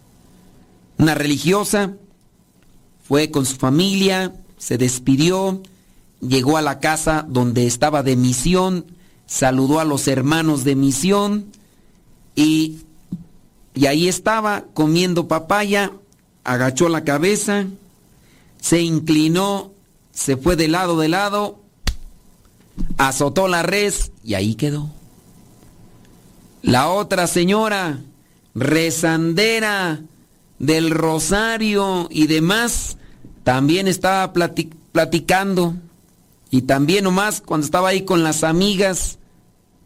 Una religiosa fue con su familia, se despidió, llegó a la casa donde estaba de misión, saludó a los hermanos de misión y, y ahí estaba comiendo papaya, agachó la cabeza, se inclinó, se fue de lado de lado azotó la res y ahí quedó. La otra señora, rezandera del rosario y demás, también estaba platicando. Y también nomás cuando estaba ahí con las amigas,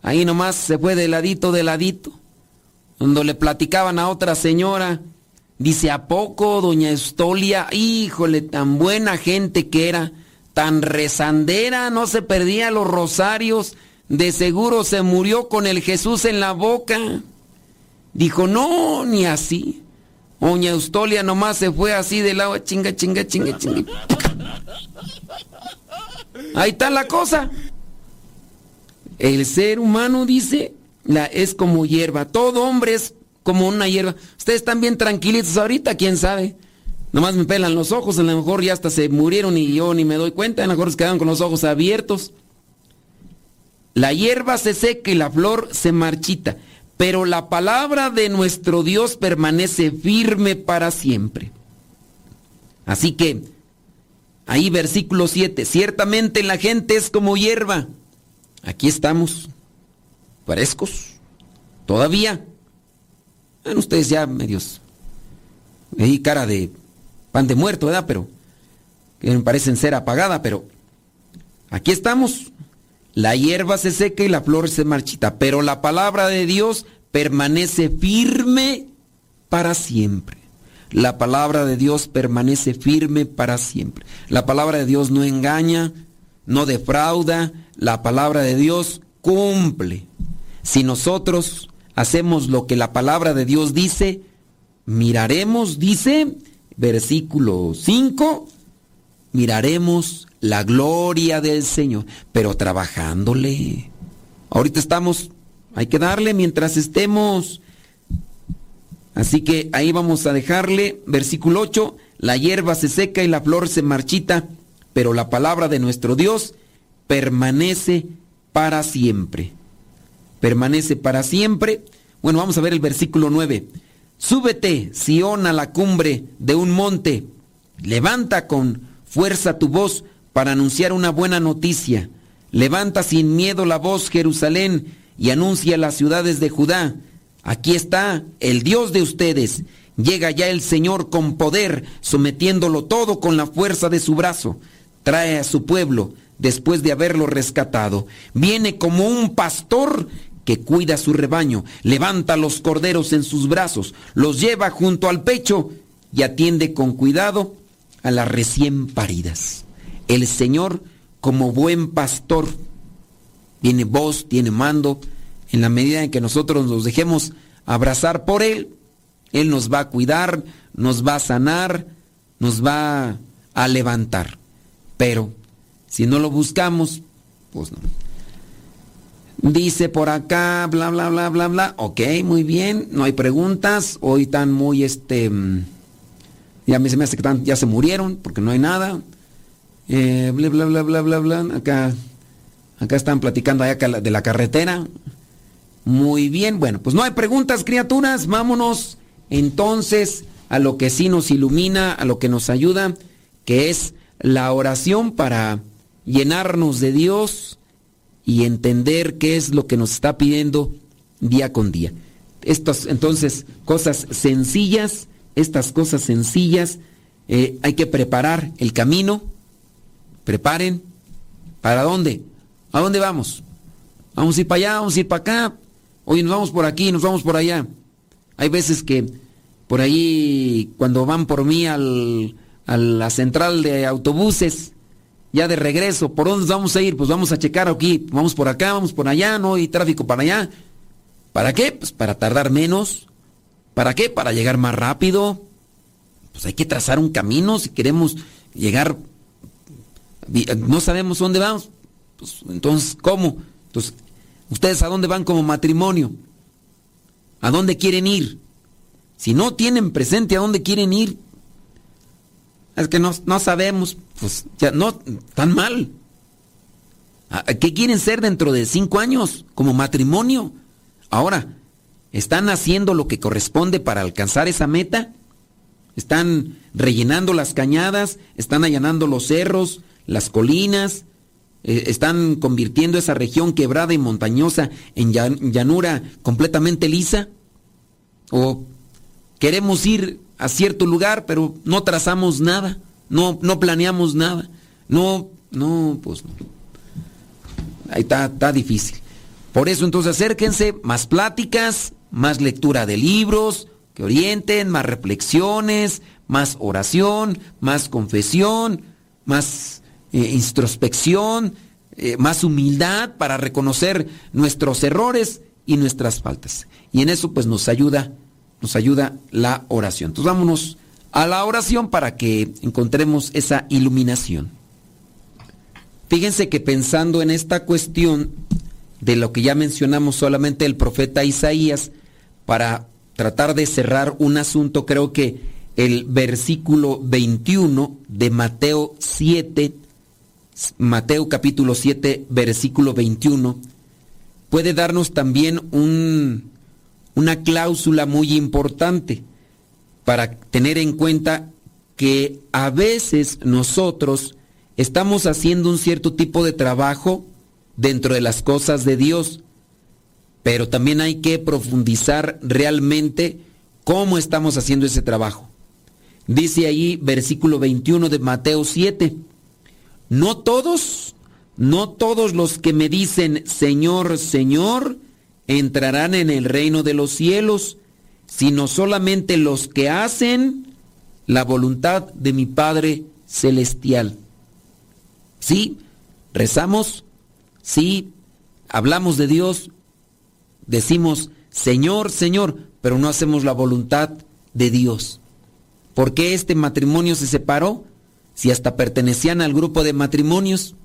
ahí nomás se fue de ladito, de ladito. Cuando le platicaban a otra señora, dice, ¿a poco, doña Estolia? Híjole, tan buena gente que era tan rezandera, no se perdía los rosarios, de seguro se murió con el Jesús en la boca. Dijo, no, ni así. Oña Eustolia nomás se fue así del agua, chinga, chinga, chinga, chinga. Ahí está la cosa. El ser humano, dice, es como hierba. Todo hombre es como una hierba. Ustedes están bien tranquilitos ahorita, quién sabe. Nomás me pelan los ojos, a lo mejor ya hasta se murieron y yo ni me doy cuenta, a lo mejor se quedaron con los ojos abiertos. La hierba se seca y la flor se marchita, pero la palabra de nuestro Dios permanece firme para siempre. Así que, ahí versículo 7, ciertamente la gente es como hierba. Aquí estamos, frescos, todavía. Bueno, ustedes ya medios, ahí cara de pan de muerto, ¿verdad? Pero que parecen ser apagada, pero aquí estamos la hierba se seca y la flor se marchita, pero la palabra de Dios permanece firme para siempre. La palabra de Dios permanece firme para siempre. La palabra de Dios no engaña, no defrauda, la palabra de Dios cumple. Si nosotros hacemos lo que la palabra de Dios dice, miraremos, dice, versículo 5, miraremos la gloria del Señor, pero trabajándole. Ahorita estamos, hay que darle mientras estemos. Así que ahí vamos a dejarle, versículo 8, la hierba se seca y la flor se marchita, pero la palabra de nuestro Dios permanece para siempre. Permanece para siempre. Bueno, vamos a ver el versículo 9. Súbete, Sión, a la cumbre de un monte. Levanta con Fuerza tu voz para anunciar una buena noticia. Levanta sin miedo la voz, Jerusalén, y anuncia a las ciudades de Judá. Aquí está el Dios de ustedes. Llega ya el Señor con poder, sometiéndolo todo con la fuerza de su brazo. Trae a su pueblo después de haberlo rescatado. Viene como un pastor que cuida su rebaño. Levanta los corderos en sus brazos, los lleva junto al pecho y atiende con cuidado a las recién paridas. El Señor, como buen pastor, tiene voz, tiene mando. En la medida en que nosotros nos dejemos abrazar por Él, Él nos va a cuidar, nos va a sanar, nos va a levantar. Pero si no lo buscamos, pues no. Dice por acá, bla, bla, bla, bla, bla. Ok, muy bien, no hay preguntas. Hoy están muy, este, ya me, se me hace que ya se murieron porque no hay nada. Eh, bla, bla, bla, bla, bla, bla. Acá, acá están platicando allá de la carretera. Muy bien, bueno, pues no hay preguntas, criaturas. Vámonos entonces a lo que sí nos ilumina, a lo que nos ayuda, que es la oración para llenarnos de Dios y entender qué es lo que nos está pidiendo día con día. Estas entonces cosas sencillas estas cosas sencillas, eh, hay que preparar el camino. Preparen. ¿Para dónde? ¿A dónde vamos? Vamos a ir para allá, vamos a ir para acá. Hoy nos vamos por aquí, nos vamos por allá. Hay veces que por ahí, cuando van por mí al, a la central de autobuses, ya de regreso, ¿por dónde vamos a ir? Pues vamos a checar aquí, vamos por acá, vamos por allá, no hay tráfico para allá. ¿Para qué? Pues para tardar menos, ¿Para qué? Para llegar más rápido. Pues hay que trazar un camino si queremos llegar. No sabemos dónde vamos. Pues, entonces, ¿cómo? Entonces, ¿ustedes a dónde van como matrimonio? ¿A dónde quieren ir? Si no tienen presente a dónde quieren ir, es que no, no sabemos, pues ya no, tan mal. ¿Qué quieren ser dentro de cinco años como matrimonio? Ahora, ¿Están haciendo lo que corresponde para alcanzar esa meta? ¿Están rellenando las cañadas? ¿Están allanando los cerros, las colinas? Eh, ¿Están convirtiendo esa región quebrada y montañosa en llanura completamente lisa? ¿O queremos ir a cierto lugar pero no trazamos nada? No, no planeamos nada. No, no, pues ahí está, está difícil. Por eso entonces acérquense, más pláticas, más lectura de libros que orienten, más reflexiones, más oración, más confesión, más eh, introspección, eh, más humildad para reconocer nuestros errores y nuestras faltas. Y en eso pues nos ayuda, nos ayuda la oración. Entonces vámonos a la oración para que encontremos esa iluminación. Fíjense que pensando en esta cuestión de lo que ya mencionamos solamente el profeta Isaías, para tratar de cerrar un asunto, creo que el versículo 21 de Mateo 7, Mateo capítulo 7, versículo 21, puede darnos también un, una cláusula muy importante para tener en cuenta que a veces nosotros estamos haciendo un cierto tipo de trabajo dentro de las cosas de Dios, pero también hay que profundizar realmente cómo estamos haciendo ese trabajo. Dice ahí versículo 21 de Mateo 7, no todos, no todos los que me dicen Señor, Señor, entrarán en el reino de los cielos, sino solamente los que hacen la voluntad de mi Padre Celestial. Sí, rezamos, sí, hablamos de Dios, decimos Señor, Señor, pero no hacemos la voluntad de Dios. ¿Por qué este matrimonio se separó? Si hasta pertenecían al grupo de matrimonios.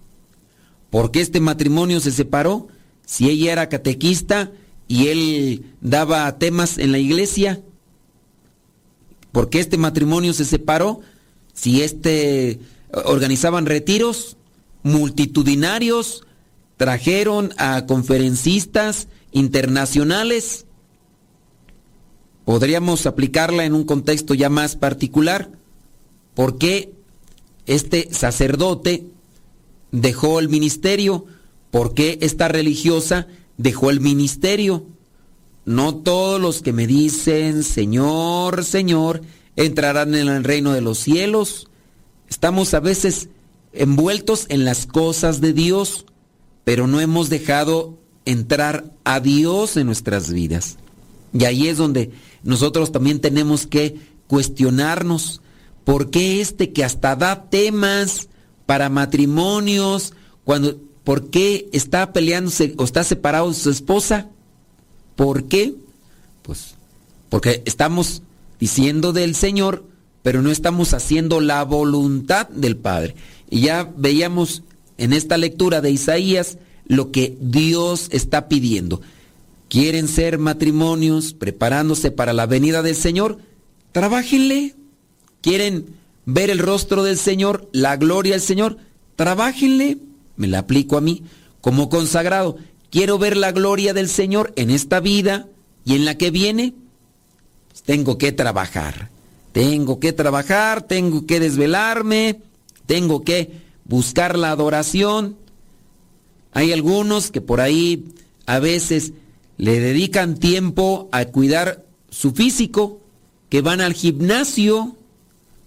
¿Por qué este matrimonio se separó? Si ella era catequista y él daba temas en la iglesia. ¿Por qué este matrimonio se separó? Si este organizaban retiros multitudinarios, trajeron a conferencistas internacionales. Podríamos aplicarla en un contexto ya más particular. ¿Por qué este sacerdote dejó el ministerio? ¿Por qué esta religiosa dejó el ministerio? No todos los que me dicen, Señor, Señor, entrarán en el reino de los cielos. Estamos a veces envueltos en las cosas de Dios, pero no hemos dejado entrar a Dios en nuestras vidas. Y ahí es donde nosotros también tenemos que cuestionarnos por qué este que hasta da temas para matrimonios, cuando, ¿por qué está peleándose o está separado de su esposa? ¿Por qué? Pues porque estamos diciendo del Señor, pero no estamos haciendo la voluntad del Padre. Y ya veíamos en esta lectura de Isaías lo que Dios está pidiendo quieren ser matrimonios preparándose para la venida del Señor, trabajenle. Quieren ver el rostro del Señor, la gloria del Señor, trabajenle. Me la aplico a mí como consagrado. Quiero ver la gloria del Señor en esta vida y en la que viene. Pues tengo que trabajar. Tengo que trabajar, tengo que desvelarme, tengo que buscar la adoración. Hay algunos que por ahí a veces le dedican tiempo a cuidar su físico, que van al gimnasio,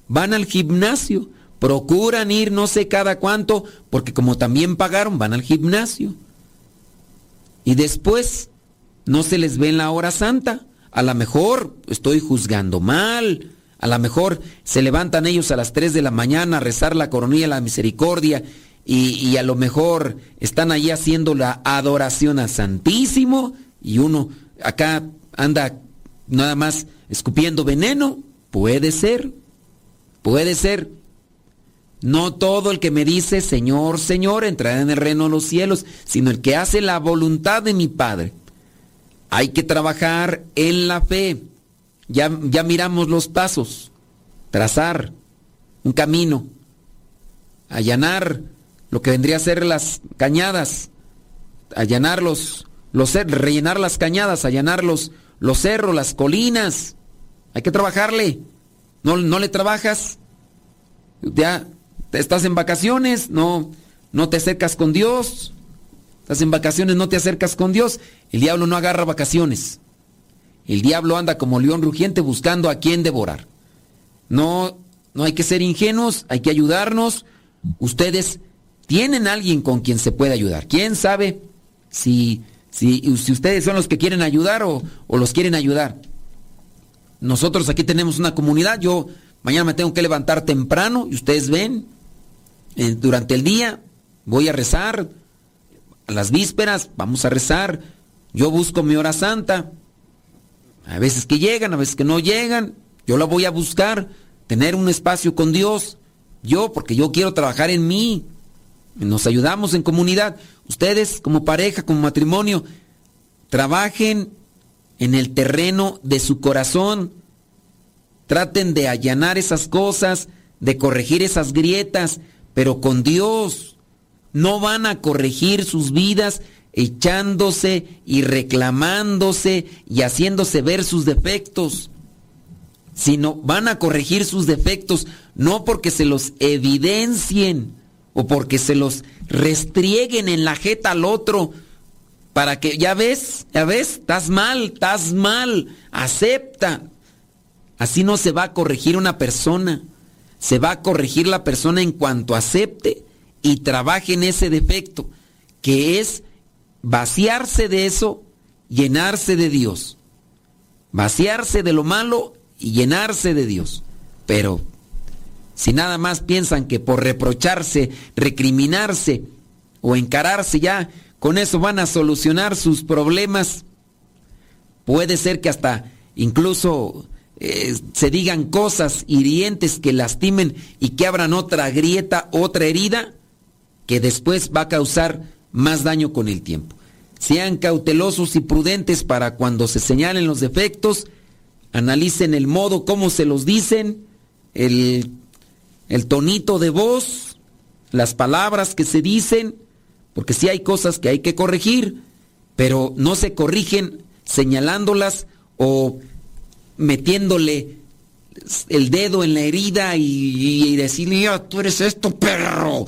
van al gimnasio, procuran ir no sé cada cuánto, porque como también pagaron, van al gimnasio. Y después no se les ve en la hora santa. A lo mejor estoy juzgando mal. A lo mejor se levantan ellos a las 3 de la mañana a rezar la coronilla la misericordia y, y a lo mejor están allí haciendo la adoración al Santísimo y uno acá anda nada más escupiendo veneno, puede ser, puede ser. No todo el que me dice Señor, Señor entrará en el reino de los cielos, sino el que hace la voluntad de mi Padre. Hay que trabajar en la fe. Ya, ya miramos los pasos. Trazar un camino. Allanar lo que vendría a ser las cañadas. Allanar los, los, rellenar las cañadas, allanar los, los cerros, las colinas. Hay que trabajarle. No, no le trabajas. Ya estás en vacaciones, no, no te acercas con Dios. Estás en vacaciones, no te acercas con Dios. El diablo no agarra vacaciones. El diablo anda como león rugiente buscando a quien devorar. No, no hay que ser ingenuos, hay que ayudarnos. Ustedes tienen alguien con quien se puede ayudar. ¿Quién sabe si si, ustedes son los que quieren ayudar o, los quieren ayudar. Nosotros aquí tenemos una comunidad, yo mañana me tengo que levantar temprano y ustedes ven, eh, durante el día voy a rezar, a las vísperas vamos a rezar, yo busco mi hora santa, a veces que llegan, a veces que no llegan, yo la voy a buscar, tener un espacio con Dios, yo porque yo quiero trabajar en mí, nos ayudamos en comunidad, ustedes como pareja, como matrimonio, trabajen en el terreno de su corazón, traten de allanar esas cosas, de corregir esas grietas, pero con Dios. No van a corregir sus vidas echándose y reclamándose y haciéndose ver sus defectos, sino van a corregir sus defectos no porque se los evidencien o porque se los restrieguen en la jeta al otro, para que, ya ves, ya ves, estás mal, estás mal, acepta. Así no se va a corregir una persona se va a corregir la persona en cuanto acepte y trabaje en ese defecto, que es vaciarse de eso, llenarse de Dios. Vaciarse de lo malo y llenarse de Dios. Pero si nada más piensan que por reprocharse, recriminarse o encararse ya, con eso van a solucionar sus problemas, puede ser que hasta incluso eh, se digan cosas hirientes que lastimen y que abran otra grieta, otra herida, que después va a causar más daño con el tiempo. Sean cautelosos y prudentes para cuando se señalen los defectos, analicen el modo como se los dicen, el, el tonito de voz, las palabras que se dicen, porque sí hay cosas que hay que corregir, pero no se corrigen señalándolas o metiéndole el dedo en la herida y, decirle, tú eres esto, perro.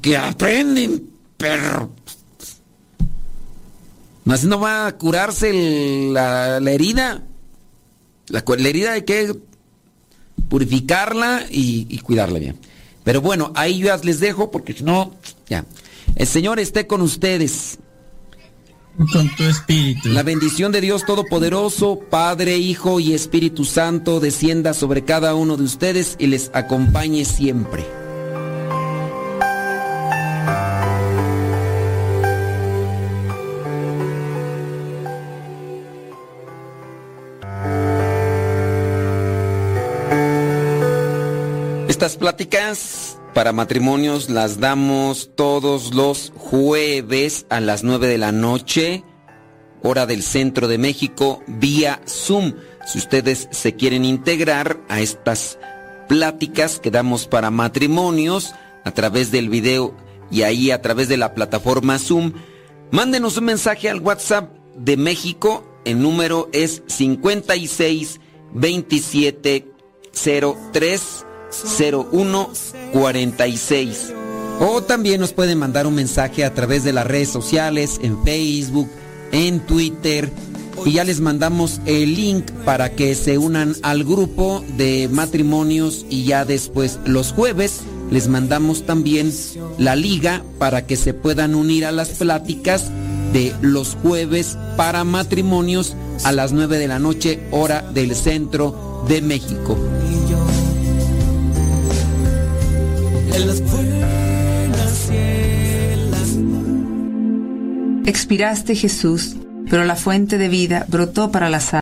Que aprenden, perro. Más no va a curarse la, herida. La, herida hay que purificarla y, y cuidarla bien. Pero bueno, ahí yo les dejo porque si no, ya. El Señor esté con ustedes con tu espíritu. La bendición de Dios Todopoderoso, Padre, Hijo y Espíritu Santo, descienda sobre cada uno de ustedes y les acompañe siempre. Estas pláticas para matrimonios las damos todos los jueves a las 9 de la noche, hora del centro de México, vía Zoom. Si ustedes se quieren integrar a estas pláticas que damos para matrimonios a través del video y ahí a través de la plataforma Zoom, mándenos un mensaje al WhatsApp de México. El número es 56 27 03 0146. O también nos pueden mandar un mensaje a través de las redes sociales, en Facebook, en Twitter. Y ya les mandamos el link para que se unan al grupo de matrimonios y ya después los jueves les mandamos también la liga para que se puedan unir a las pláticas de los jueves para matrimonios a las 9 de la noche hora del centro de México. Expiraste Jesús, pero la fuente de vida brotó para las